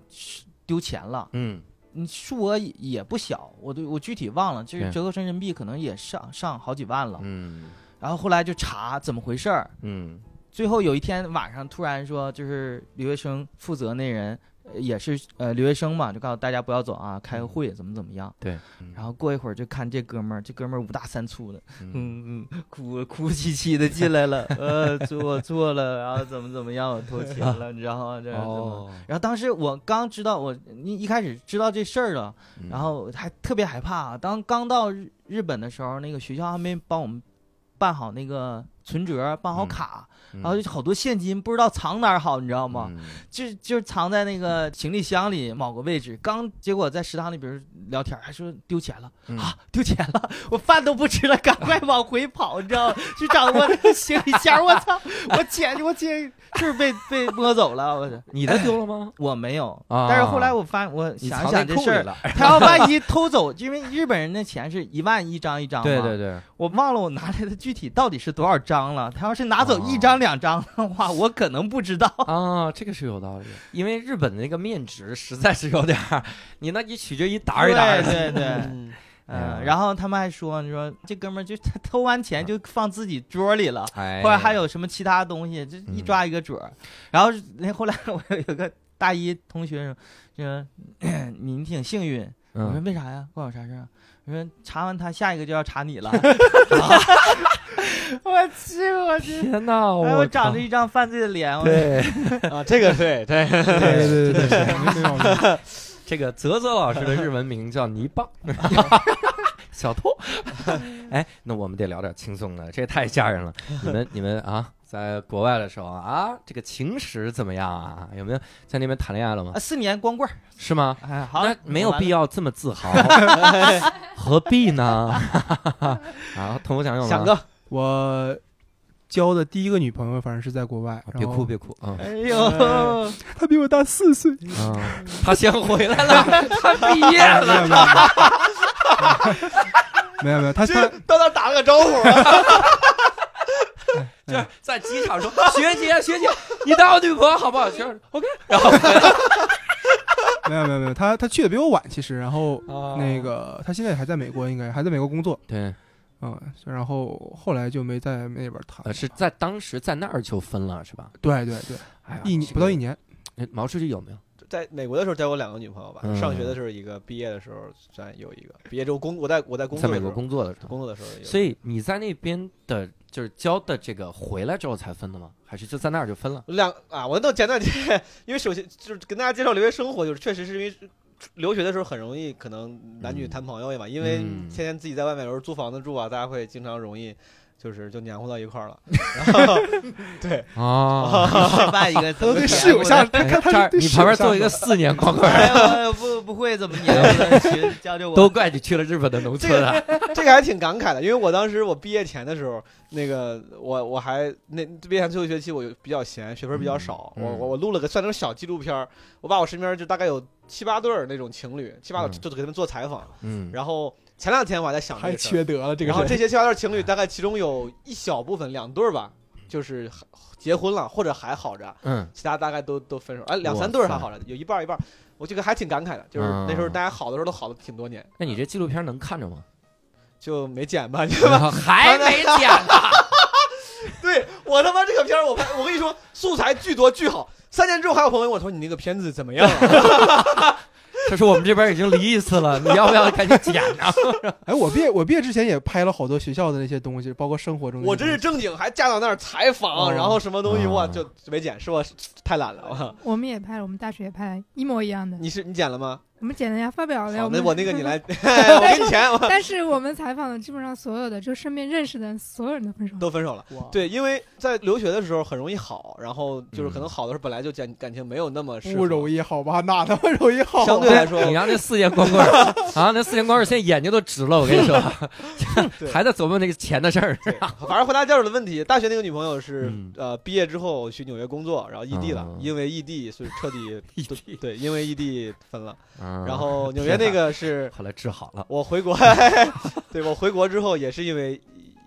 丢钱了。嗯。你数额也不小，我都我具体忘了，就是折合成人民币可能也上上好几万了。嗯，然后后来就查怎么回事儿。嗯，最后有一天晚上突然说，就是留学生负责那人。也是呃留学生嘛，就告诉大家不要走啊，开个会怎么怎么样。对，然后过一会儿就看这哥们儿，这哥们儿五大三粗的，嗯嗯，哭哭啼啼的进来了，呃，我错了，然后怎么怎么样，我偷钱了，你知道吗？这。然后当时我刚知道，我一一开始知道这事儿了，然后还特别害怕。当刚到日日本的时候，那个学校还没帮我们办好那个存折，办好卡。然后就好多现金不知道藏哪儿好，你知道吗？就就藏在那个行李箱里某个位置。刚结果在食堂里边聊天，还说丢钱了啊，丢钱了！我饭都不吃了，赶快往回跑，你知道吗？去找我的行李箱，我操！我钱我钱就是被被摸走了，我操你的丢了吗？我没有，但是后来我发我想想这事儿，他要万一偷走，因为日本人的钱是一万一张一张嘛。对对对，我忘了我拿来的具体到底是多少张了。他要是拿走一张。两张的话，我可能不知道 啊，这个是有道理，因为日本的那个面值实在是有点儿，你那你取决于沓一沓的，对对，嗯，然后他们还说，你说这哥们儿就他偷完钱就放自己桌里了，或者还有什么其他东西，就一抓一个准儿。然后那后来我有个大一同学说，说 你挺幸运，我说为啥呀？关我啥事儿？我说查完他，下一个就要查你了。我去！我去！天哪！我长着一张犯罪的脸。对 啊，这个对对对对对对。这个泽泽老师的日文名叫泥巴，小偷。哎，那我们得聊点轻松的，这也太吓人了。你们你们啊，在国外的时候啊，这个情史怎么样啊？有没有在那边谈恋爱了吗？四年光棍是吗？哎，好，那没有必要这么自豪，何必呢？啊，同我想有吗？想哥。我交的第一个女朋友，反正是在国外。别哭，别哭啊！哎呦，她比我大四岁啊！她先回来了，她毕业了。没有没有，她她到那打了个招呼，就在机场说：“学姐学姐，你当我女朋友好不好？”学 OK，然后 没有没有没有，他他去的比我晚，其实，然后那个他现在还在美国，应该还在美国工作。对。嗯，然后后来就没在那边谈，是在当时在那儿就分了，是吧？对对对，一年不到一年。毛书记有没有在美国的时候交过两个女朋友吧？上学的时候一个，毕业的时候算有一个。毕业之后工，我在我在工作，在美国工作的时候，工作的时候。所以你在那边的，就是交的这个回来之后才分的吗？还是就在那儿就分了？两啊，我都简短介，因为首先就是跟大家介绍留学生活，就是确实是因为。留学的时候很容易，可能男女谈朋友嘛，因为天天自己在外面有时候租房子住啊，大家会经常容易，就是就黏糊到一块儿了。对啊，失败一个都对室友下，他看他你旁边坐一个四年光棍，不不会怎么黏糊，教教我。都怪你去了日本的农村啊，这个还挺感慨的，因为我当时我毕业前的时候，那个我我还那毕业前最后一学期我比较闲，学分比较少，我我我录了个算成小纪录片我把我身边就大概有。七八对儿那种情侣，七八个就给他们做采访。嗯，然后前两天我还在想，太缺德了这个。然后这些七八对情侣，大概其中有一小部分两对儿吧，就是结婚了或者还好着。嗯，其他大概都都分手。哎，两三对儿还好着，有一半一半。我这个还挺感慨的，就是那时候大家好的时候都好了挺多年。那你这纪录片能看着吗？就没剪吧？还没剪呢。对我他妈这个片儿，我拍，我跟你说，素材巨多巨好。三年之后还有朋友问我说：“你那个片子怎么样？” 他说：“我们这边已经离一次了，你要不要赶紧剪啊？” 哎，我毕业我毕业之前也拍了好多学校的那些东西，包括生活中。我这是正经，还嫁到那儿采访，然后什么东西，我就没剪，是我太懒了。我们也拍了，我们大学也拍一模一样的。你是你剪了吗？我们剪了呀，发表了。那我那个你来，我给你钱。但是我们采访的基本上所有的，就身边认识的所有人都分手，都分手了。对，因为在留学的时候很容易好，然后就是可能好的时候本来就感感情没有那么不容易好吧？哪那么容易好？相对来说，你让那四年光棍啊，那四年光棍现在眼睛都直了。我跟你说，还在琢磨那个钱的事儿。反正回答教授的问题，大学那个女朋友是呃毕业之后去纽约工作，然后异地了，因为异地所以彻底异地对，因为异地分了，然后纽约。那个是 后来治好了。我回国，对我回国之后也是因为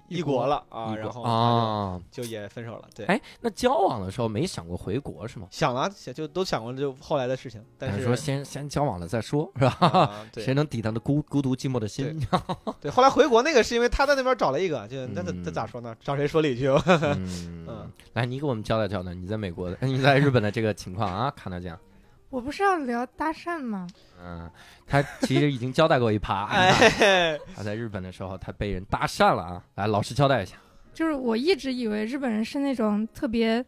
异国了啊，然后啊就也分手了。对，哎，那交往的时候没想过回国是吗？想啊，想就都想过就后来的事情。但是说先先交往了再说，是吧？谁能抵挡的孤孤独寂寞的心？对，后来回国那个是因为他在那边找了一个，就那那咋说呢？找谁说理去？嗯，来，你给我们交代交代，你在美国的，你在日本的这个情况啊，看到这样。我不是要聊搭讪吗？嗯，他其实已经交代过一趴。他在日本的时候，他被人搭讪了啊！来，老实交代一下。就是我一直以为日本人是那种特别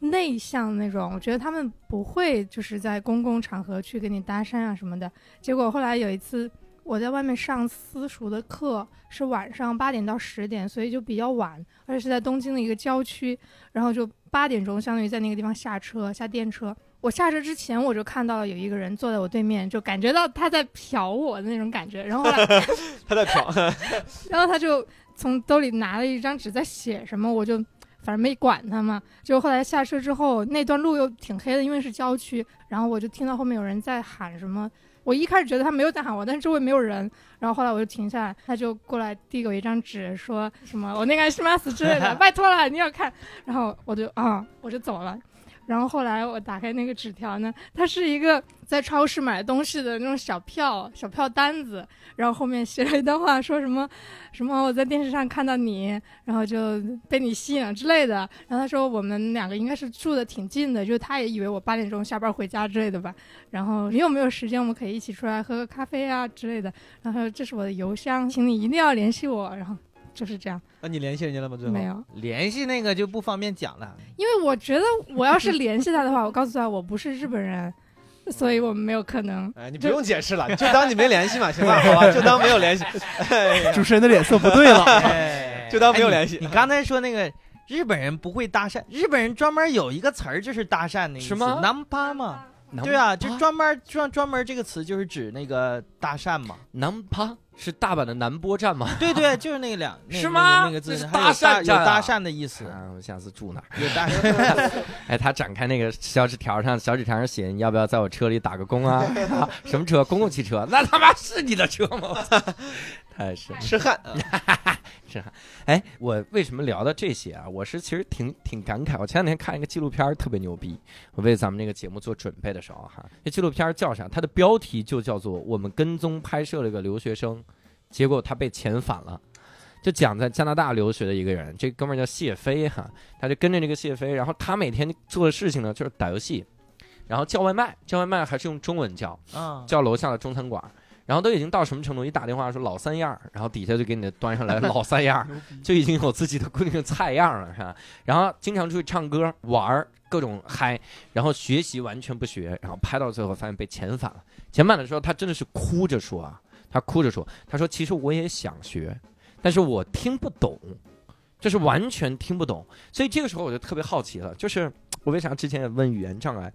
内向那种，我觉得他们不会就是在公共场合去跟你搭讪啊什么的。结果后来有一次我在外面上私塾的课，是晚上八点到十点，所以就比较晚，而且是在东京的一个郊区，然后就八点钟相当于在那个地方下车下电车。我下车之前，我就看到了有一个人坐在我对面，就感觉到他在瞟我的那种感觉。然后后来 他在瞟，然后他就从兜里拿了一张纸在写什么，我就反正没管他嘛。就后来下车之后，那段路又挺黑的，因为是郊区。然后我就听到后面有人在喊什么。我一开始觉得他没有在喊我，但是周围没有人。然后后来我就停下来，他就过来递给我一张纸，说什么我那个是吗死之类的，拜托了，你要看。然后我就啊，我就走了。然后后来我打开那个纸条呢，它是一个在超市买东西的那种小票、小票单子，然后后面写了一段话，说什么什么我在电视上看到你，然后就被你吸引了之类的。然后他说我们两个应该是住的挺近的，就他也以为我八点钟下班回家之类的吧。然后你有没有时间，我们可以一起出来喝个咖啡啊之类的。然后这是我的邮箱，请你一定要联系我。然后。就是这样，那你联系人家了吗？最后没有联系那个就不方便讲了，因为我觉得我要是联系他的话，我告诉他我不是日本人，所以我们没有可能。哎，你不用解释了，就 当你没联系嘛，行吧？好吧，就当没有联系。主持人的脸色不对了，就当没有联系。你刚才说那个日本人不会搭讪，日本人专门有一个词儿就是搭讪那个什么南趴嘛？对啊，就专门专专门这个词就是指那个搭讪嘛，南趴。是大阪的南波站吗？对对，就是那个两是吗？那个字搭讪有搭讪的意思。我下次住哪儿？有搭讪。哎，他展开那个小纸条上，小纸条上写：“你要不要在我车里打个工啊？”什么车？公共汽车？那他妈是你的车吗？太是痴汉。是哈，哎，我为什么聊到这些啊？我是其实挺挺感慨。我前两天看一个纪录片，特别牛逼。我为咱们这个节目做准备的时候，哈，那纪录片叫啥？它的标题就叫做《我们跟踪拍摄了一个留学生，结果他被遣返了》。就讲在加拿大留学的一个人，这哥们儿叫谢飞，哈，他就跟着这个谢飞，然后他每天做的事情呢，就是打游戏，然后叫外卖，叫外卖还是用中文叫，叫楼下的中餐馆。然后都已经到什么程度？一打电话说老三样然后底下就给你端上来老三样 就已经有自己的固定的菜样了，是吧？然后经常出去唱歌玩各种嗨，然后学习完全不学，然后拍到最后发现被遣返了。遣返的时候，他真的是哭着说啊，他哭着说，他说其实我也想学，但是我听不懂，就是完全听不懂。所以这个时候我就特别好奇了，就是我为啥之前也问语言障碍，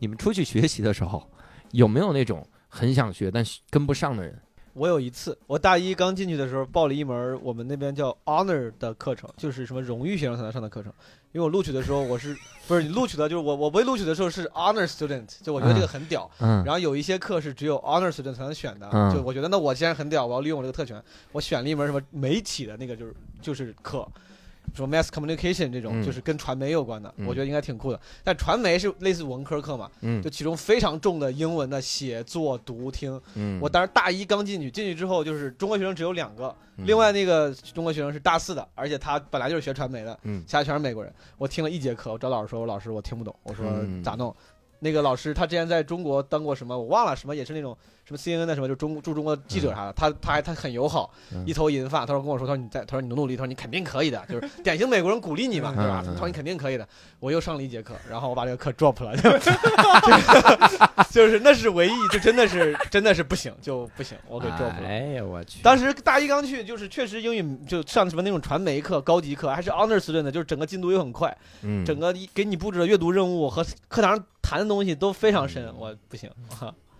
你们出去学习的时候有没有那种？很想学，但是跟不上的人。我有一次，我大一刚进去的时候报了一门我们那边叫 honor 的课程，就是什么荣誉学生才能上的课程。因为我录取的时候，我是不是你录取的？就是我我被录取的时候是 honor student，就我觉得这个很屌。嗯。然后有一些课是只有 honor student 才能选的，就我觉得那我既然很屌，我要利用我这个特权，我选了一门什么媒体的那个就是就是课。说 mass communication 这种就是跟传媒有关的，我觉得应该挺酷的。但传媒是类似文科课嘛，就其中非常重的英文的写作读听。我当时大一刚进去，进去之后就是中国学生只有两个，另外那个中国学生是大四的，而且他本来就是学传媒的，其他全是美国人。我听了一节课，我找老师说，我老师我听不懂，我说咋弄？那个老师他之前在中国当过什么我忘了什么也是那种什么 CNN 的什么就中驻中国记者啥的他他还他很友好一头银发他说跟我说他说你在他说你努努力他说你肯定可以的 就是典型美国人鼓励你嘛对吧？他说你肯定可以的我又上了一节课然后我把这个课 drop 了 就是那是唯一就真的是真的是不行就不行我给 drop 了。哎呀我去。当时大一刚去就是确实英语就上什么那种传媒课高级课还是 honors 的就是整个进度又很快整个给你布置的阅读任务和课堂上谈的东西都非常深，我不行。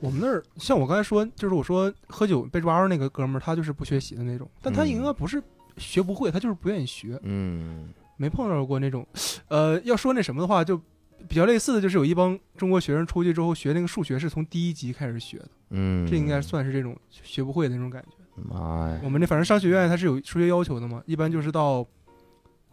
我们那儿像我刚才说，就是我说喝酒被抓着那个哥们儿，他就是不学习的那种，但他应该不是学不会，他就是不愿意学。嗯，没碰到过那种。呃，要说那什么的话，就比较类似的就是有一帮中国学生出去之后学那个数学是从第一级开始学的。嗯，这应该算是这种学不会的那种感觉。妈呀！我们那反正商学院它是有数学要求的嘛，一般就是到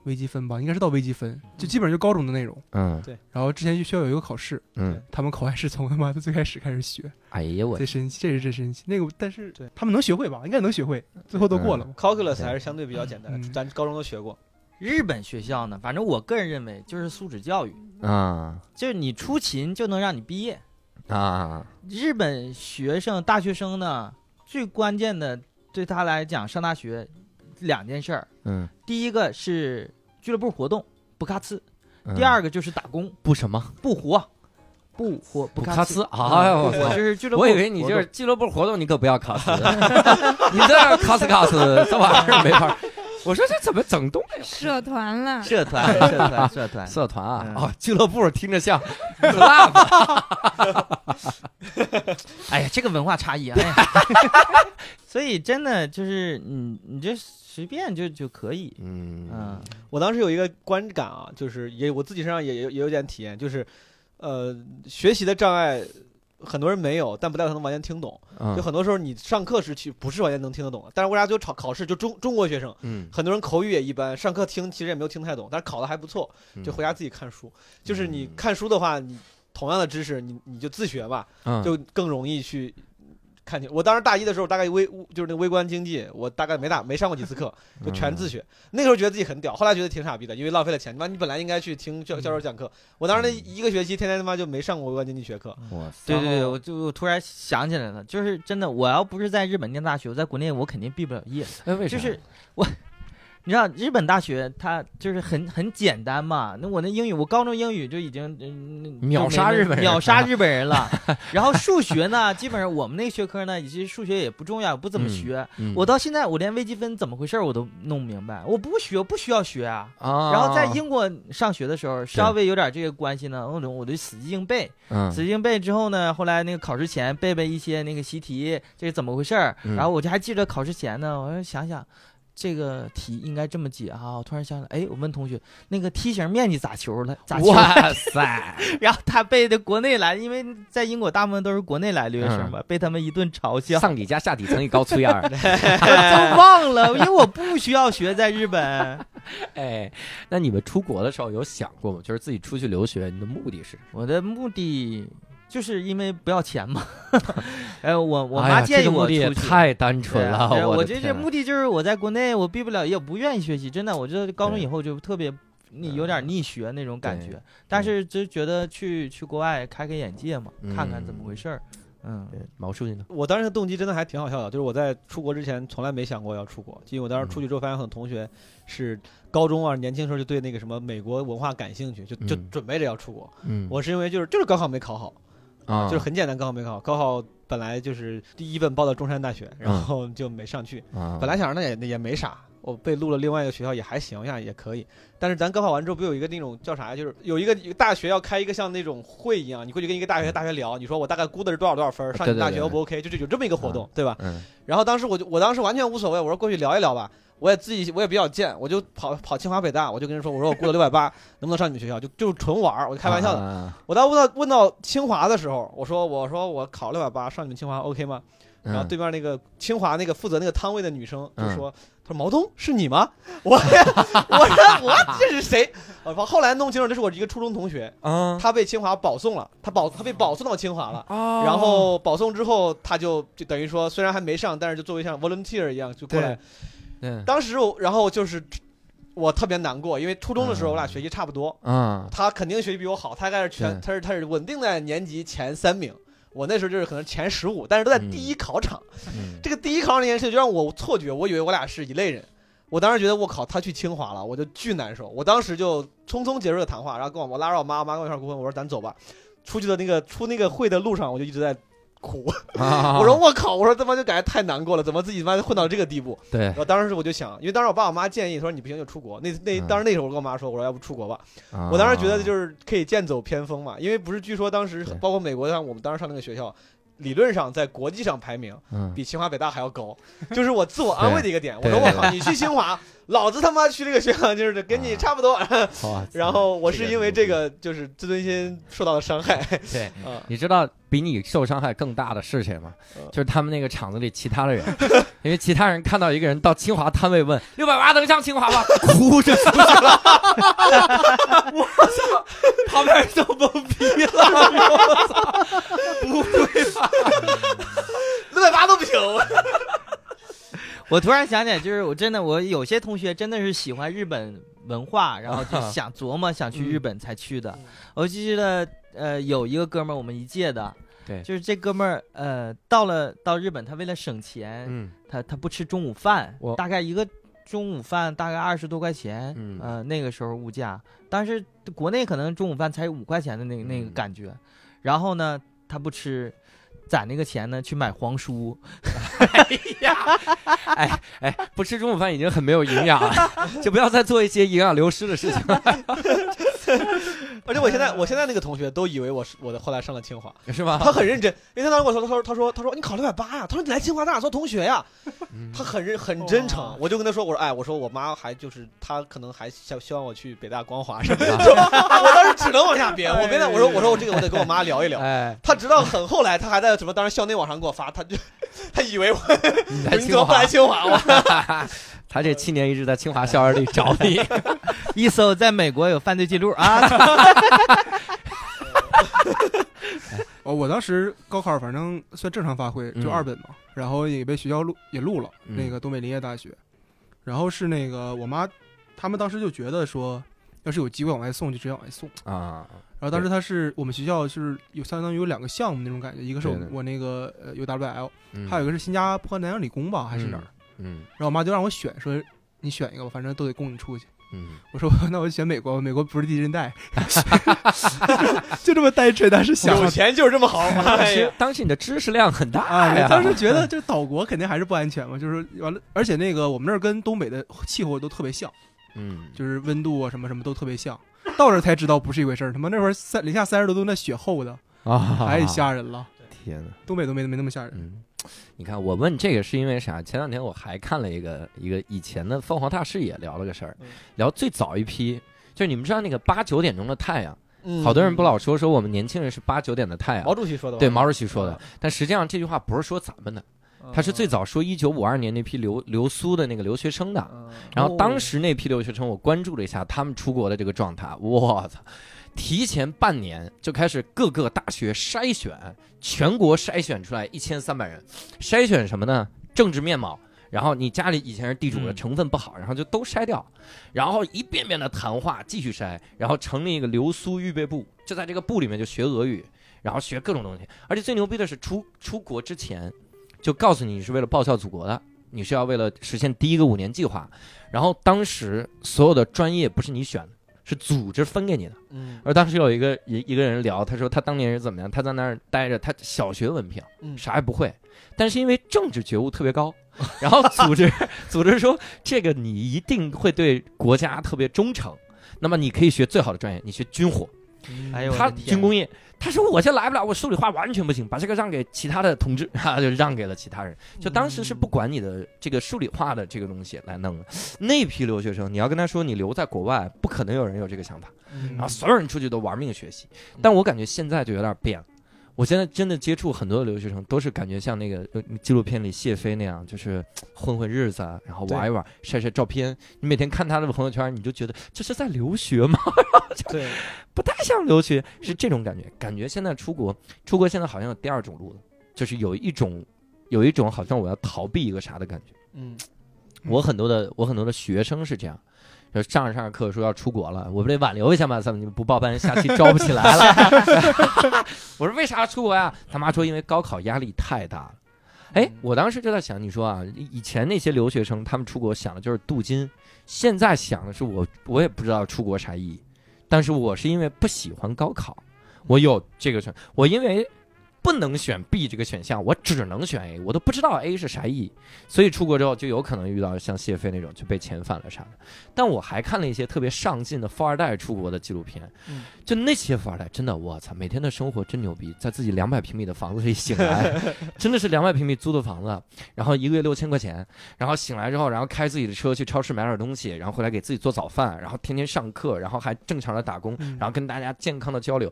微积分吧，应该是到微积分，就基本上就高中的内容。嗯，对。然后之前就需要有一个考试，嗯，他们考完试从他妈的最开始开始学。哎呀我，最神奇，这是最神奇。那个，但是对他们能学会吧？应该能学会，最后都过了。Calculus 还是相对比较简单的，咱高中都学过。日本学校呢，反正我个人认为就是素质教育啊，就是你出勤就能让你毕业啊。日本学生、大学生呢，最关键的对他来讲上大学两件事儿，嗯，第一个是俱乐部活动不咔呲，第二个就是打工不什么不活。不活不卡斯，哎呦，我就是俱乐部。我以为你就是俱乐部活动，你可不要卡斯，你这卡呲卡呲这玩意儿没法。我说这怎么整东西？社团了，社团，社团，社团，社团啊！哦，俱乐部听着像 club。哎呀，这个文化差异啊！所以真的就是你，你这随便就就可以。嗯嗯，我当时有一个观感啊，就是也我自己身上也也也有点体验，就是呃，学习的障碍。很多人没有，但不代表他能完全听懂。就很多时候你上课时去不是完全能听得懂。但是为啥就考考试就中中国学生，嗯，很多人口语也一般，上课听其实也没有听太懂，但是考的还不错，就回家自己看书。就是你看书的话，你同样的知识，你你就自学吧，就更容易去。看清，我当时大一的时候，大概微就是那个微观经济，我大概没打没上过几次课，就全自学。那时候觉得自己很屌，后来觉得挺傻逼的，因为浪费了钱。你妈，你本来应该去听教教授讲课。我当时那一个学期，天天他妈就没上过微观经济学课。哇，对对对，我就突然想起来了，就是真的，我要不是在日本念大学，我在国内我肯定毕不了业。哎，为啥？就是我。你知道日本大学它就是很很简单嘛？那我那英语，我高中英语就已经秒杀日本人，秒杀日本人了。然后数学呢，基本上我们那个学科呢，其实数学也不重要，不怎么学。我到现在我连微积分怎么回事我都弄不明白，我不学，不需要学啊。然后在英国上学的时候，稍微有点这个关系呢，我就我就死记硬背。死记硬背之后呢，后来那个考试前背背一些那个习题，这是怎么回事然后我就还记得考试前呢，我说想想。这个题应该这么解哈！我突然想起来，哎，我问同学，那个梯形面积咋求了？咋求？哇塞！然后他背的国内来，因为在英国大部分都是国内来留学生嘛，被他们一顿嘲笑。上底加下底乘以高除以二，都忘了，因为我不需要学在日本。哎，那你们出国的时候有想过吗？就是自己出去留学，你的目的是？我的目的。就是因为不要钱嘛，哎，我我妈建议我出去，太单纯了。我觉得这目的就是我在国内我毕不了业，不愿意学习，真的，我觉得高中以后就特别你有点逆学那种感觉。但是就觉得去去国外开开眼界嘛，看看怎么回事儿。嗯，毛书记呢？我当时的动机真的还挺好笑的，就是我在出国之前从来没想过要出国，因为我当时出去之后发现很多同学是高中啊年轻时候就对那个什么美国文化感兴趣，就就准备着要出国。嗯，我是因为就是就是高考没考好。啊，就是很简单，高考没考好，高考本来就是第一本报的中山大学，然后就没上去。本来想着那也也没啥，我被录了另外一个学校也还行呀，也可以。但是咱高考完之后不有一个那种叫啥呀？就是有一个大学要开一个像那种会一样，你过去跟一个大学大学聊，你说我大概估的是多少多少分，上你大学 O 不 OK？就是有这么一个活动，对吧？嗯。然后当时我就我当时完全无所谓，我说过去聊一聊吧。我也自己我也比较贱，我就跑跑清华北大，我就跟人说，我说我过了六百八，能不能上你们学校？就就是纯玩儿，我就开玩笑的。我当问到问到清华的时候，我说我说我考六百八上你们清华 OK 吗？然后对面那个清华那个负责那个摊位的女生就说，她说毛东是你吗？我我说我这是谁？我说后来弄清楚这是我一个初中同学，他被清华保送了，他保他被保送到清华了，然后保送之后他就就等于说虽然还没上，但是就作为像 volunteer 一样就过来。当时我，然后就是我特别难过，因为初中的时候我俩学习差不多，嗯，他肯定学习比我好，他应该是全，他是他是稳定在年级前三名，我那时候就是可能前十五，但是都在第一考场，这个第一考场这件事就让我错觉，我以为我俩是一类人，我当时觉得我靠，他去清华了，我就巨难受，我当时就匆匆结束了谈话，然后跟我我拉着我妈，我妈跟我一块儿哭，我说咱走吧，出去的那个出那个会的路上，我就一直在。苦，我说我靠，我说他妈就感觉太难过了，怎么自己他妈混到这个地步？对，我当时我就想，因为当时我爸我妈建议说你不行就出国，那那当时那时候我跟我妈说，我说要不出国吧，我当时觉得就是可以剑走偏锋嘛，因为不是据说当时包括美国像我们当时上那个学校。理论上在国际上排名比清华北大还要高，就是我自我安慰的一个点。我说我靠，你去清华，老子他妈去这个学校就是跟你差不多。然后我是因为这个就是自尊心受到了伤害。对，你知道比你受伤害更大的是谁吗？就是他们那个厂子里其他的人，因为其他人看到一个人到清华摊位问六百八能上清华吗？哭着出去了。我操，旁边人都懵逼了。我操，不会吧？六百八都不行。我突然想起来，就是我真的，我有些同学真的是喜欢日本文化，然后就想琢磨想去日本才去的。我记得，呃，有一个哥们儿，我们一届的，对，就是这哥们儿，呃，到了到日本，他为了省钱，嗯，他他不吃中午饭，大概一个中午饭大概二十多块钱，嗯，呃，那个时候物价，但是国内可能中午饭才五块钱的那个那个感觉，然后呢，他不吃。攒那个钱呢，去买黄书。哎呀，哎哎，不吃中午饭已经很没有营养了，就不要再做一些营养流失的事情了。而且我现在，我现在那个同学都以为我是我的，后来上了清华，是吗？他很认真，因为他当时跟我说，他说，他说，他说你考六百八呀？他说你来清华，咱俩做同学呀？他很认很真诚，我就跟他说，我说，哎，我说我妈还就是他可能还想希望我去北大光华什么的，我当时只能往下编。我编的，我说，我说我这个我得跟我妈聊一聊。哎，他直到很后来，他还在什么当时校内网上给我发，他就他以为我你怎么不来清华？我他这七年一直在清华校园里找你，一搜在美国有犯罪记录啊！哦，我当时高考反正算正常发挥，就二本嘛，然后也被学校录也录了那个东北林业大学，然后是那个我妈他们当时就觉得说，要是有机会往外送就直接往外送。啊。然后当时他是我们学校就是有相当于有两个项目那种感觉，一个是我那个呃 U W L，还有一个是新加坡南洋理工吧还是哪儿？嗯，然后我妈就让我选，说你选一个吧，反正都得供你出去。嗯，我说那我选美国，美国不是地震带，就这么单纯，当时想有钱就是这么好。当时当时你的知识量很大呀，当时觉得这岛国肯定还是不安全嘛，就是完了，而且那个我们那儿跟东北的气候都特别像，嗯，就是温度啊什么什么都特别像，到这才知道不是一回事儿。他妈那会儿三零下三十多度，那雪厚的啊，太吓人了。天呐，东北都没没那么吓人。你看，我问这个是因为啥？前两天我还看了一个一个以前的凤凰大视野聊了个事儿，聊最早一批，就是你们知道那个八九点钟的太阳，好多人不老说说我们年轻人是八九点的太阳，毛主席说的，对，毛主席说的。但实际上这句话不是说咱们的，他是最早说一九五二年那批留留苏的那个留学生的。然后当时那批留学生，我关注了一下他们出国的这个状态，我操！提前半年就开始各个大学筛选，全国筛选出来一千三百人，筛选什么呢？政治面貌，然后你家里以前是地主的成分不好，然后就都筛掉，然后一遍遍的谈话，继续筛，然后成立一个留苏预备部，就在这个部里面就学俄语，然后学各种东西，而且最牛逼的是出出国之前就告诉你你是为了报效祖国的，你是要为了实现第一个五年计划，然后当时所有的专业不是你选的。是组织分给你的，嗯，而当时有一个一一个人聊，他说他当年是怎么样，他在那儿待着，他小学文凭，嗯，啥也不会，但是因为政治觉悟特别高，然后组织 组织说这个你一定会对国家特别忠诚，那么你可以学最好的专业，你学军火，哎呦，他军工业。他说：“我这来不了，我数理化完全不行，把这个让给其他的同志，哈，就让给了其他人。就当时是不管你的这个数理化的这个东西来弄的。那批留学生，你要跟他说你留在国外，不可能有人有这个想法。然后所有人出去都玩命学习。但我感觉现在就有点变了。”我现在真的接触很多的留学生，都是感觉像那个纪录片里谢飞那样，就是混混日子，然后玩一玩，晒晒照片。你每天看他的朋友圈，你就觉得这是在留学吗？对，不太像留学，是这种感觉。感觉现在出国，出国现在好像有第二种路了，就是有一种，有一种好像我要逃避一个啥的感觉。嗯，我很多的，我很多的学生是这样。就上着上着课说要出国了，我不得挽留一下吗？怎么你们不报班，下期招不起来了？我说为啥要出国呀？他妈说因为高考压力太大了。哎，我当时就在想，你说啊，以前那些留学生他们出国想的就是镀金，现在想的是我我也不知道出国啥意义，但是我是因为不喜欢高考，我有这个我因为不能选 B 这个选项，我只能选 A，我都不知道 A 是啥意义，所以出国之后就有可能遇到像谢飞那种就被遣返了啥的。但我还看了一些特别上进的富二代出国的纪录片，就那些富二代真的，我操，每天的生活真牛逼，在自己两百平米的房子里 醒来，真的是两百平米租的房子，然后一个月六千块钱，然后醒来之后，然后开自己的车去超市买点东西，然后回来给自己做早饭，然后天天上课，然后还正常的打工，然后跟大家健康的交流。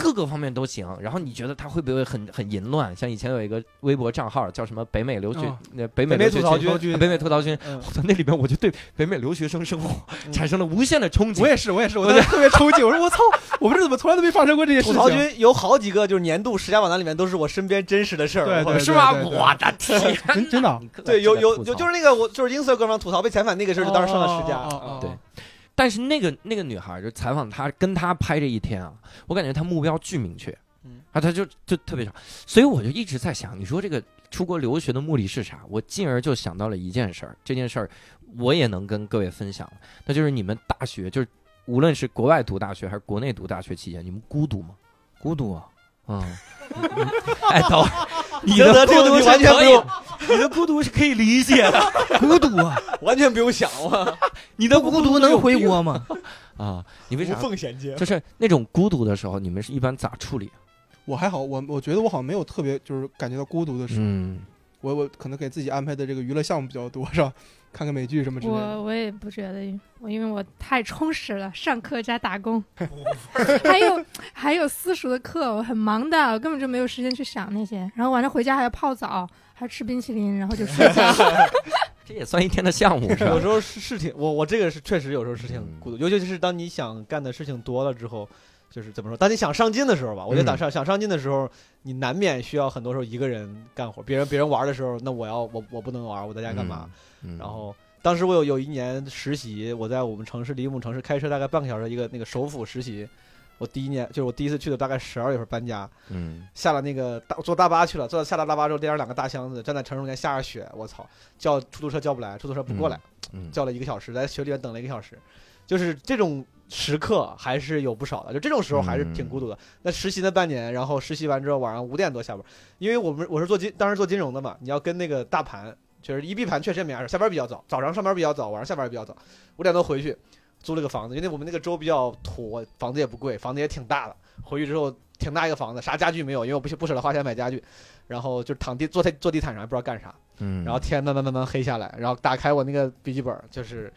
各个方面都行，然后你觉得他会不会很很淫乱？像以前有一个微博账号叫什么“北美留学”那北美吐槽君，北美吐槽君，那里边我就对北美留学生生活产生了无限的憧憬。我也是，我也是，我特别憧憬。我说我操，我们这怎么从来都没发生过这些事情？吐槽君有好几个就是年度十佳榜单里面都是我身边真实的事儿，是吗？我的天，真真的，对，有有有，就是那个我就是音色哥们吐槽被遣返那个事儿，就当时上了十佳，对。但是那个那个女孩就采访他，跟他拍这一天啊，我感觉他目标巨明确。嗯，啊，他就就特别少，所以我就一直在想，你说这个出国留学的目的是啥？我进而就想到了一件事儿，这件事儿我也能跟各位分享，那就是你们大学，就是无论是国外读大学还是国内读大学期间，你们孤独吗？孤独啊，嗯，哎，等 你的孤独完全不用，你的孤独是可以理解的，孤独啊，完全不用想啊，你的孤独能回国吗？啊，你为啥？无缝衔接，就是那种孤独的时候，你们是一般咋处理？我还好，我我觉得我好像没有特别就是感觉到孤独的时候。嗯，我我可能给自己安排的这个娱乐项目比较多，是吧？看看美剧什么之类的。我我也不觉得，我因为我太充实了，上课加打工，还有还有私塾的课，我很忙的，我根本就没有时间去想那些。然后晚上回家还要泡澡，还吃冰淇淋，然后就睡觉。这也算一天的项目，是吧？有时候是是挺我我这个是确实有时候是挺孤独，尤其是当你想干的事情多了之后。就是怎么说？当你想上进的时候吧，我觉得当上想上进的时候，你难免需要很多时候一个人干活。别人别人玩的时候，那我要我我不能玩，我在家干嘛？然后当时我有有一年实习，我在我们城市离我们城市开车大概半个小时一个那个首府实习。我第一年就是我第一次去的，大概十二月份搬家。嗯，下了那个大坐大巴去了，坐到下了大巴之后，拎着两个大箱子，站在城市中间下着雪，我操，叫出租车叫不来，出租车不过来，叫了一个小时，在雪里面等了一个小时，就是这种。时刻还是有不少的，就这种时候还是挺孤独的。那实习那半年，然后实习完之后晚上五点多下班，因为我们我是做金，当时做金融的嘛，你要跟那个大盘，就是一闭盘确实没啥事，下班比较早，早上上班比较早，晚上下班也比较早，五点多回去租了个房子，因为我们那个州比较土，房子也不贵，房子也挺大的。回去之后挺大一个房子，啥家具没有，因为我不不舍得花钱买家具，然后就躺地坐在坐地毯上，也不知道干啥。嗯，然后天慢慢慢慢黑下来，然后打开我那个笔记本，就是。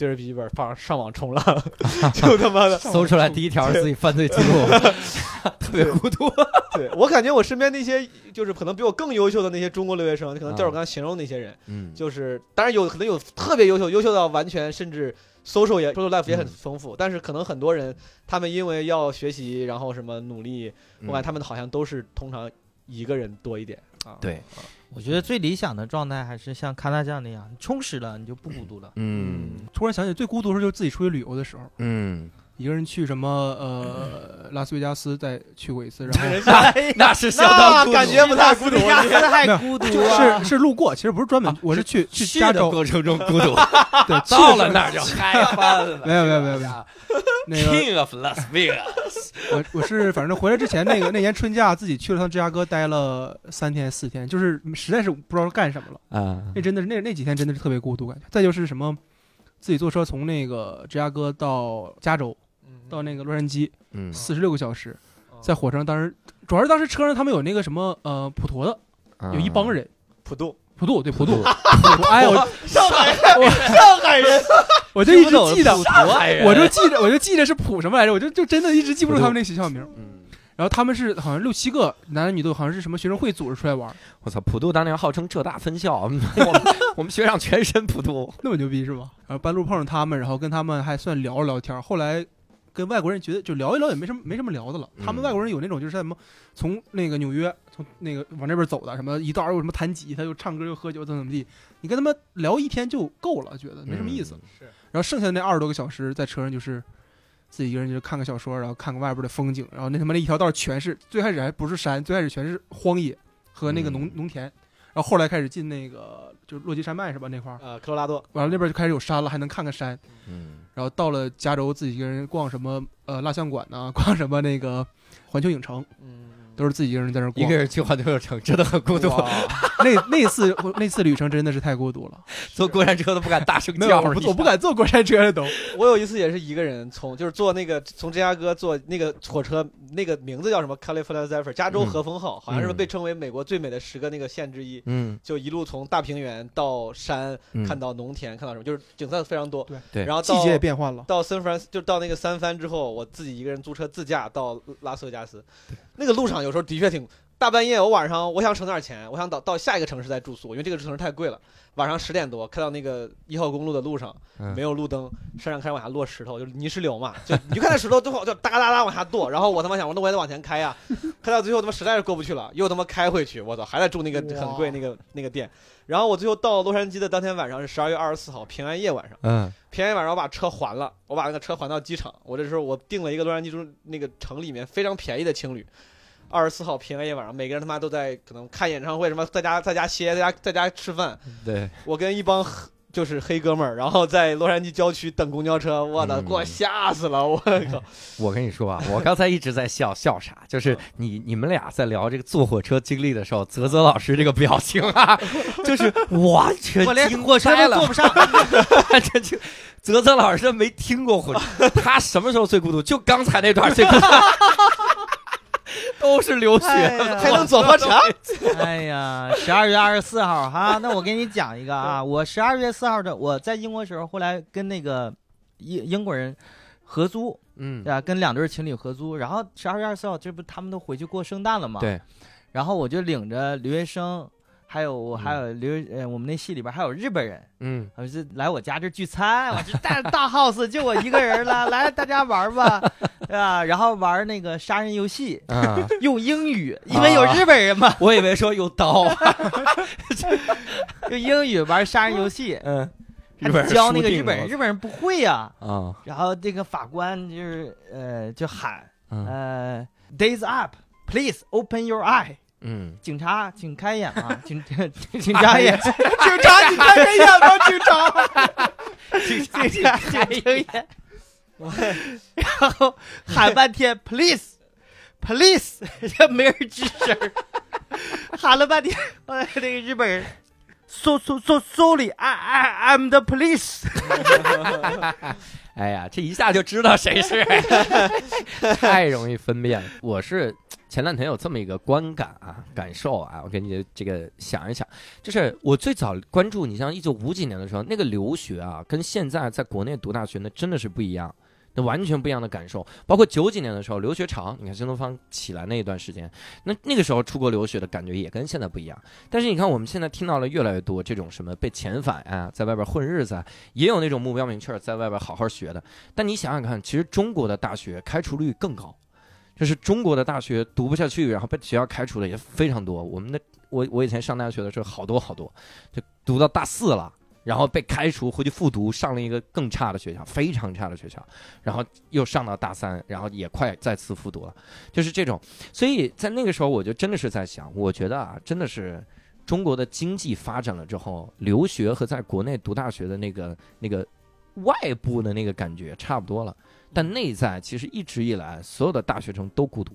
对着笔记本放上网冲浪，就他妈的搜出来第一条自己犯罪记录，特别孤独。对我感觉我身边那些就是可能比我更优秀的那些中国留学生，可能就是我刚才形容那些人，嗯，就是当然有可能有特别优秀，优秀到完全甚至 social 也 social life 也很丰富，但是可能很多人他们因为要学习，然后什么努力，我感觉他们好像都是通常一个人多一点啊。对。我觉得最理想的状态还是像康大酱那样，充实了你就不孤独了。嗯，突然想起最孤独的时候就是自己出去旅游的时候。嗯。一个人去什么呃拉斯维加斯再去过一次，然后 那是相当感觉不太孤独，太孤独是是路过，其实不是专门，我是去去加州过程中孤独，对，到了那儿就嗨翻了。没有没有没有没有，那个 King of Las Vegas，我我是反正回来之前那个那年春假自己去了趟芝加哥，待了三天四天，就是实在是不知道干什么了啊。那真的是那那几天真的是特别孤独感觉。再就是什么，自己坐车从那个芝加哥到加州。到那个洛杉矶，嗯，四十六个小时，在火车上，当时主要是当时车上他们有那个什么呃普陀的，有一帮人，普渡。普渡对 普渡，哎我上海人上海人，我就一直记得，我就记着我就记着是普什么来着，我就就真的一直记不住他们那学校名，嗯，然后他们是好像六七个男的女的，好像是什么学生会组织出来玩，我操，普渡当年号称浙大分校，我们 我们学长全身普渡，那么牛逼是吧？然后半路碰上他们，然后跟他们还算聊了聊天，后来。跟外国人觉得就聊一聊也没什么没什么聊的了。他们外国人有那种就是什么从那个纽约从那个往那边走的，什么一道又什么弹吉他又唱歌又喝酒怎么怎么地，你跟他们聊一天就够了，觉得没什么意思。是。然后剩下的那二十多个小时在车上就是自己一个人就是看个小说，然后看个外边的风景，然后那他妈那一条道全是最开始还不是山，最开始全是荒野和那个农农田，然后后来开始进那个就是落基山脉是吧那块儿？呃，科罗拉多。完了那边就开始有山了，还能看看山。嗯。然后到了加州，自己一个人逛什么呃蜡像馆呢？逛什么那个环球影城？嗯，都是自己一个人在那逛，一个人去环球影城真的很孤独。那那次那次旅程真的是太孤独了，坐过山车都不敢大声叫，我不敢坐过山车了都。我有一次也是一个人从，就是坐那个从芝加哥坐那个火车，那个名字叫什么？California Zephyr，加州和风号，好像是被称为美国最美的十个那个县之一。嗯，就一路从大平原到山，看到农田，看到什么，就是景色非常多。对对。然后季节也变换了。到三藩就到那个三藩之后，我自己一个人租车自驾到拉斯维加斯，那个路上有时候的确挺。大半夜，我晚上我想省点钱，我想到到下一个城市再住宿，因为这个城市太贵了。晚上十点多开到那个一号公路的路上，没有路灯，山上开始往下落石头，就是泥石流嘛，就你就看那石头最后就哒哒哒往下剁，然后我他妈想，我那我也得往前开呀，开到最后他妈实在是过不去了，又他妈开回去，我操，还在住那个很贵那个那个店。然后我最后到洛杉矶的当天晚上是十二月二十四号平安夜晚上，嗯，平安夜晚上我把车还了，我把那个车还到机场，我这时候我订了一个洛杉矶中那个城里面非常便宜的青旅。二十四号平安夜晚上，每个人他妈都在可能看演唱会，什么在家在家歇，在家在家吃饭。对我跟一帮就是黑哥们儿，然后在洛杉矶郊区等公交车，我的给我吓死了，我靠！我跟你说啊，我刚才一直在笑笑啥？就是你你们俩在聊这个坐火车经历的时候，泽泽老师这个表情啊，就是完全我连火车都坐不上。这就泽泽老师没听过火车，他什么时候最孤独？就刚才那段最孤独。都是留学，还能坐火车？哎呀，十二月二十四号哈，那我给你讲一个啊，我十二月四号的我在英国时候，后来跟那个英英国人合租，嗯，对吧？跟两对情侣合租，然后十二月二十四号，这不他们都回去过圣诞了吗？对，然后我就领着留学生。还有我还有留呃，我们那戏里边还有日本人，嗯，我就来我家这聚餐，我这大大 house 就我一个人了，来大家玩吧，对 吧？然后玩那个杀人游戏，用英语，因为有日本人嘛，我以为说用刀，用英语玩杀人游戏，嗯，教那个日本人，日本人不会呀，啊，然后这个法官就是呃就喊，呃，days up，please open your eye。嗯，警察，请开眼啊！警 警察眼，警察，你开开眼吧，警察，警察开眼，然后喊半天，please，please，这没人吱声，喊了半天，哎，那个日本人，so so so sorry，I I I'm the police。哎呀，这一下就知道谁是，太容易分辨了。我是。前两天有这么一个观感啊，感受啊，我给你这个想一想，就是我最早关注你像一九五几年的时候，那个留学啊，跟现在在国内读大学那真的是不一样，那完全不一样的感受。包括九几年的时候，留学潮，你看新东方起来那一段时间，那那个时候出国留学的感觉也跟现在不一样。但是你看我们现在听到了越来越多这种什么被遣返啊，在外边混日子，也有那种目标明确在外边好好学的。但你想想看，其实中国的大学开除率更高。就是中国的大学读不下去，然后被学校开除的也非常多。我们的我我以前上大学的时候，好多好多，就读到大四了，然后被开除，回去复读，上了一个更差的学校，非常差的学校，然后又上到大三，然后也快再次复读了，就是这种。所以在那个时候，我就真的是在想，我觉得啊，真的是中国的经济发展了之后，留学和在国内读大学的那个那个外部的那个感觉差不多了。但内在其实一直以来，所有的大学生都孤独。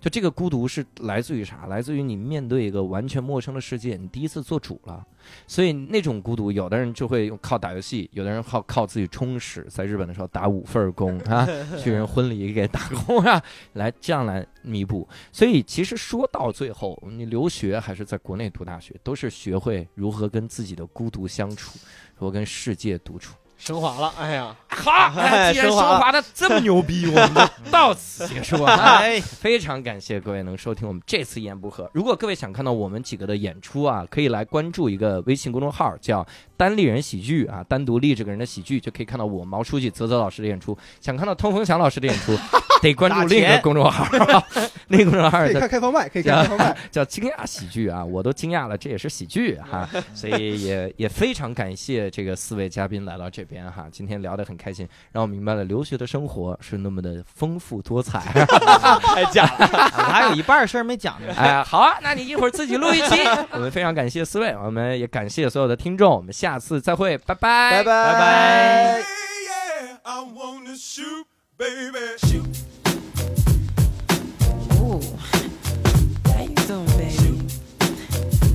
就这个孤独是来自于啥？来自于你面对一个完全陌生的世界，你第一次做主了。所以那种孤独，有的人就会用靠打游戏，有的人靠靠自己充实，在日本的时候打五份工啊，去人婚礼给打工啊，来这样来弥补。所以其实说到最后，你留学还是在国内读大学，都是学会如何跟自己的孤独相处，如何跟世界独处。升华了，哎呀，好，既然升华的这么牛逼，我们就到此结束。哎，非常感谢各位能收听我们这次一言不合。如果各位想看到我们几个的演出啊，可以来关注一个微信公众号，叫“单立人喜剧”啊，单独立这个人的喜剧就可以看到我毛书记、泽泽老师的演出。想看到通风祥老师的演出，得 关注 另一个公众号，那个公众号可以看开放麦，可以看开放麦，叫“惊讶喜剧”啊，我都惊讶了，这也是喜剧哈。所以也也非常感谢这个四位嘉宾来到这。边哈，今天聊得很开心，让我明白了留学的生活是那么的丰富多彩。太假了，我还有一半事儿没讲呢。哎，好啊，那你一会儿自己录一期。我们非常感谢四位，我们也感谢所有的听众，我们下次再会，拜拜，拜拜，拜拜。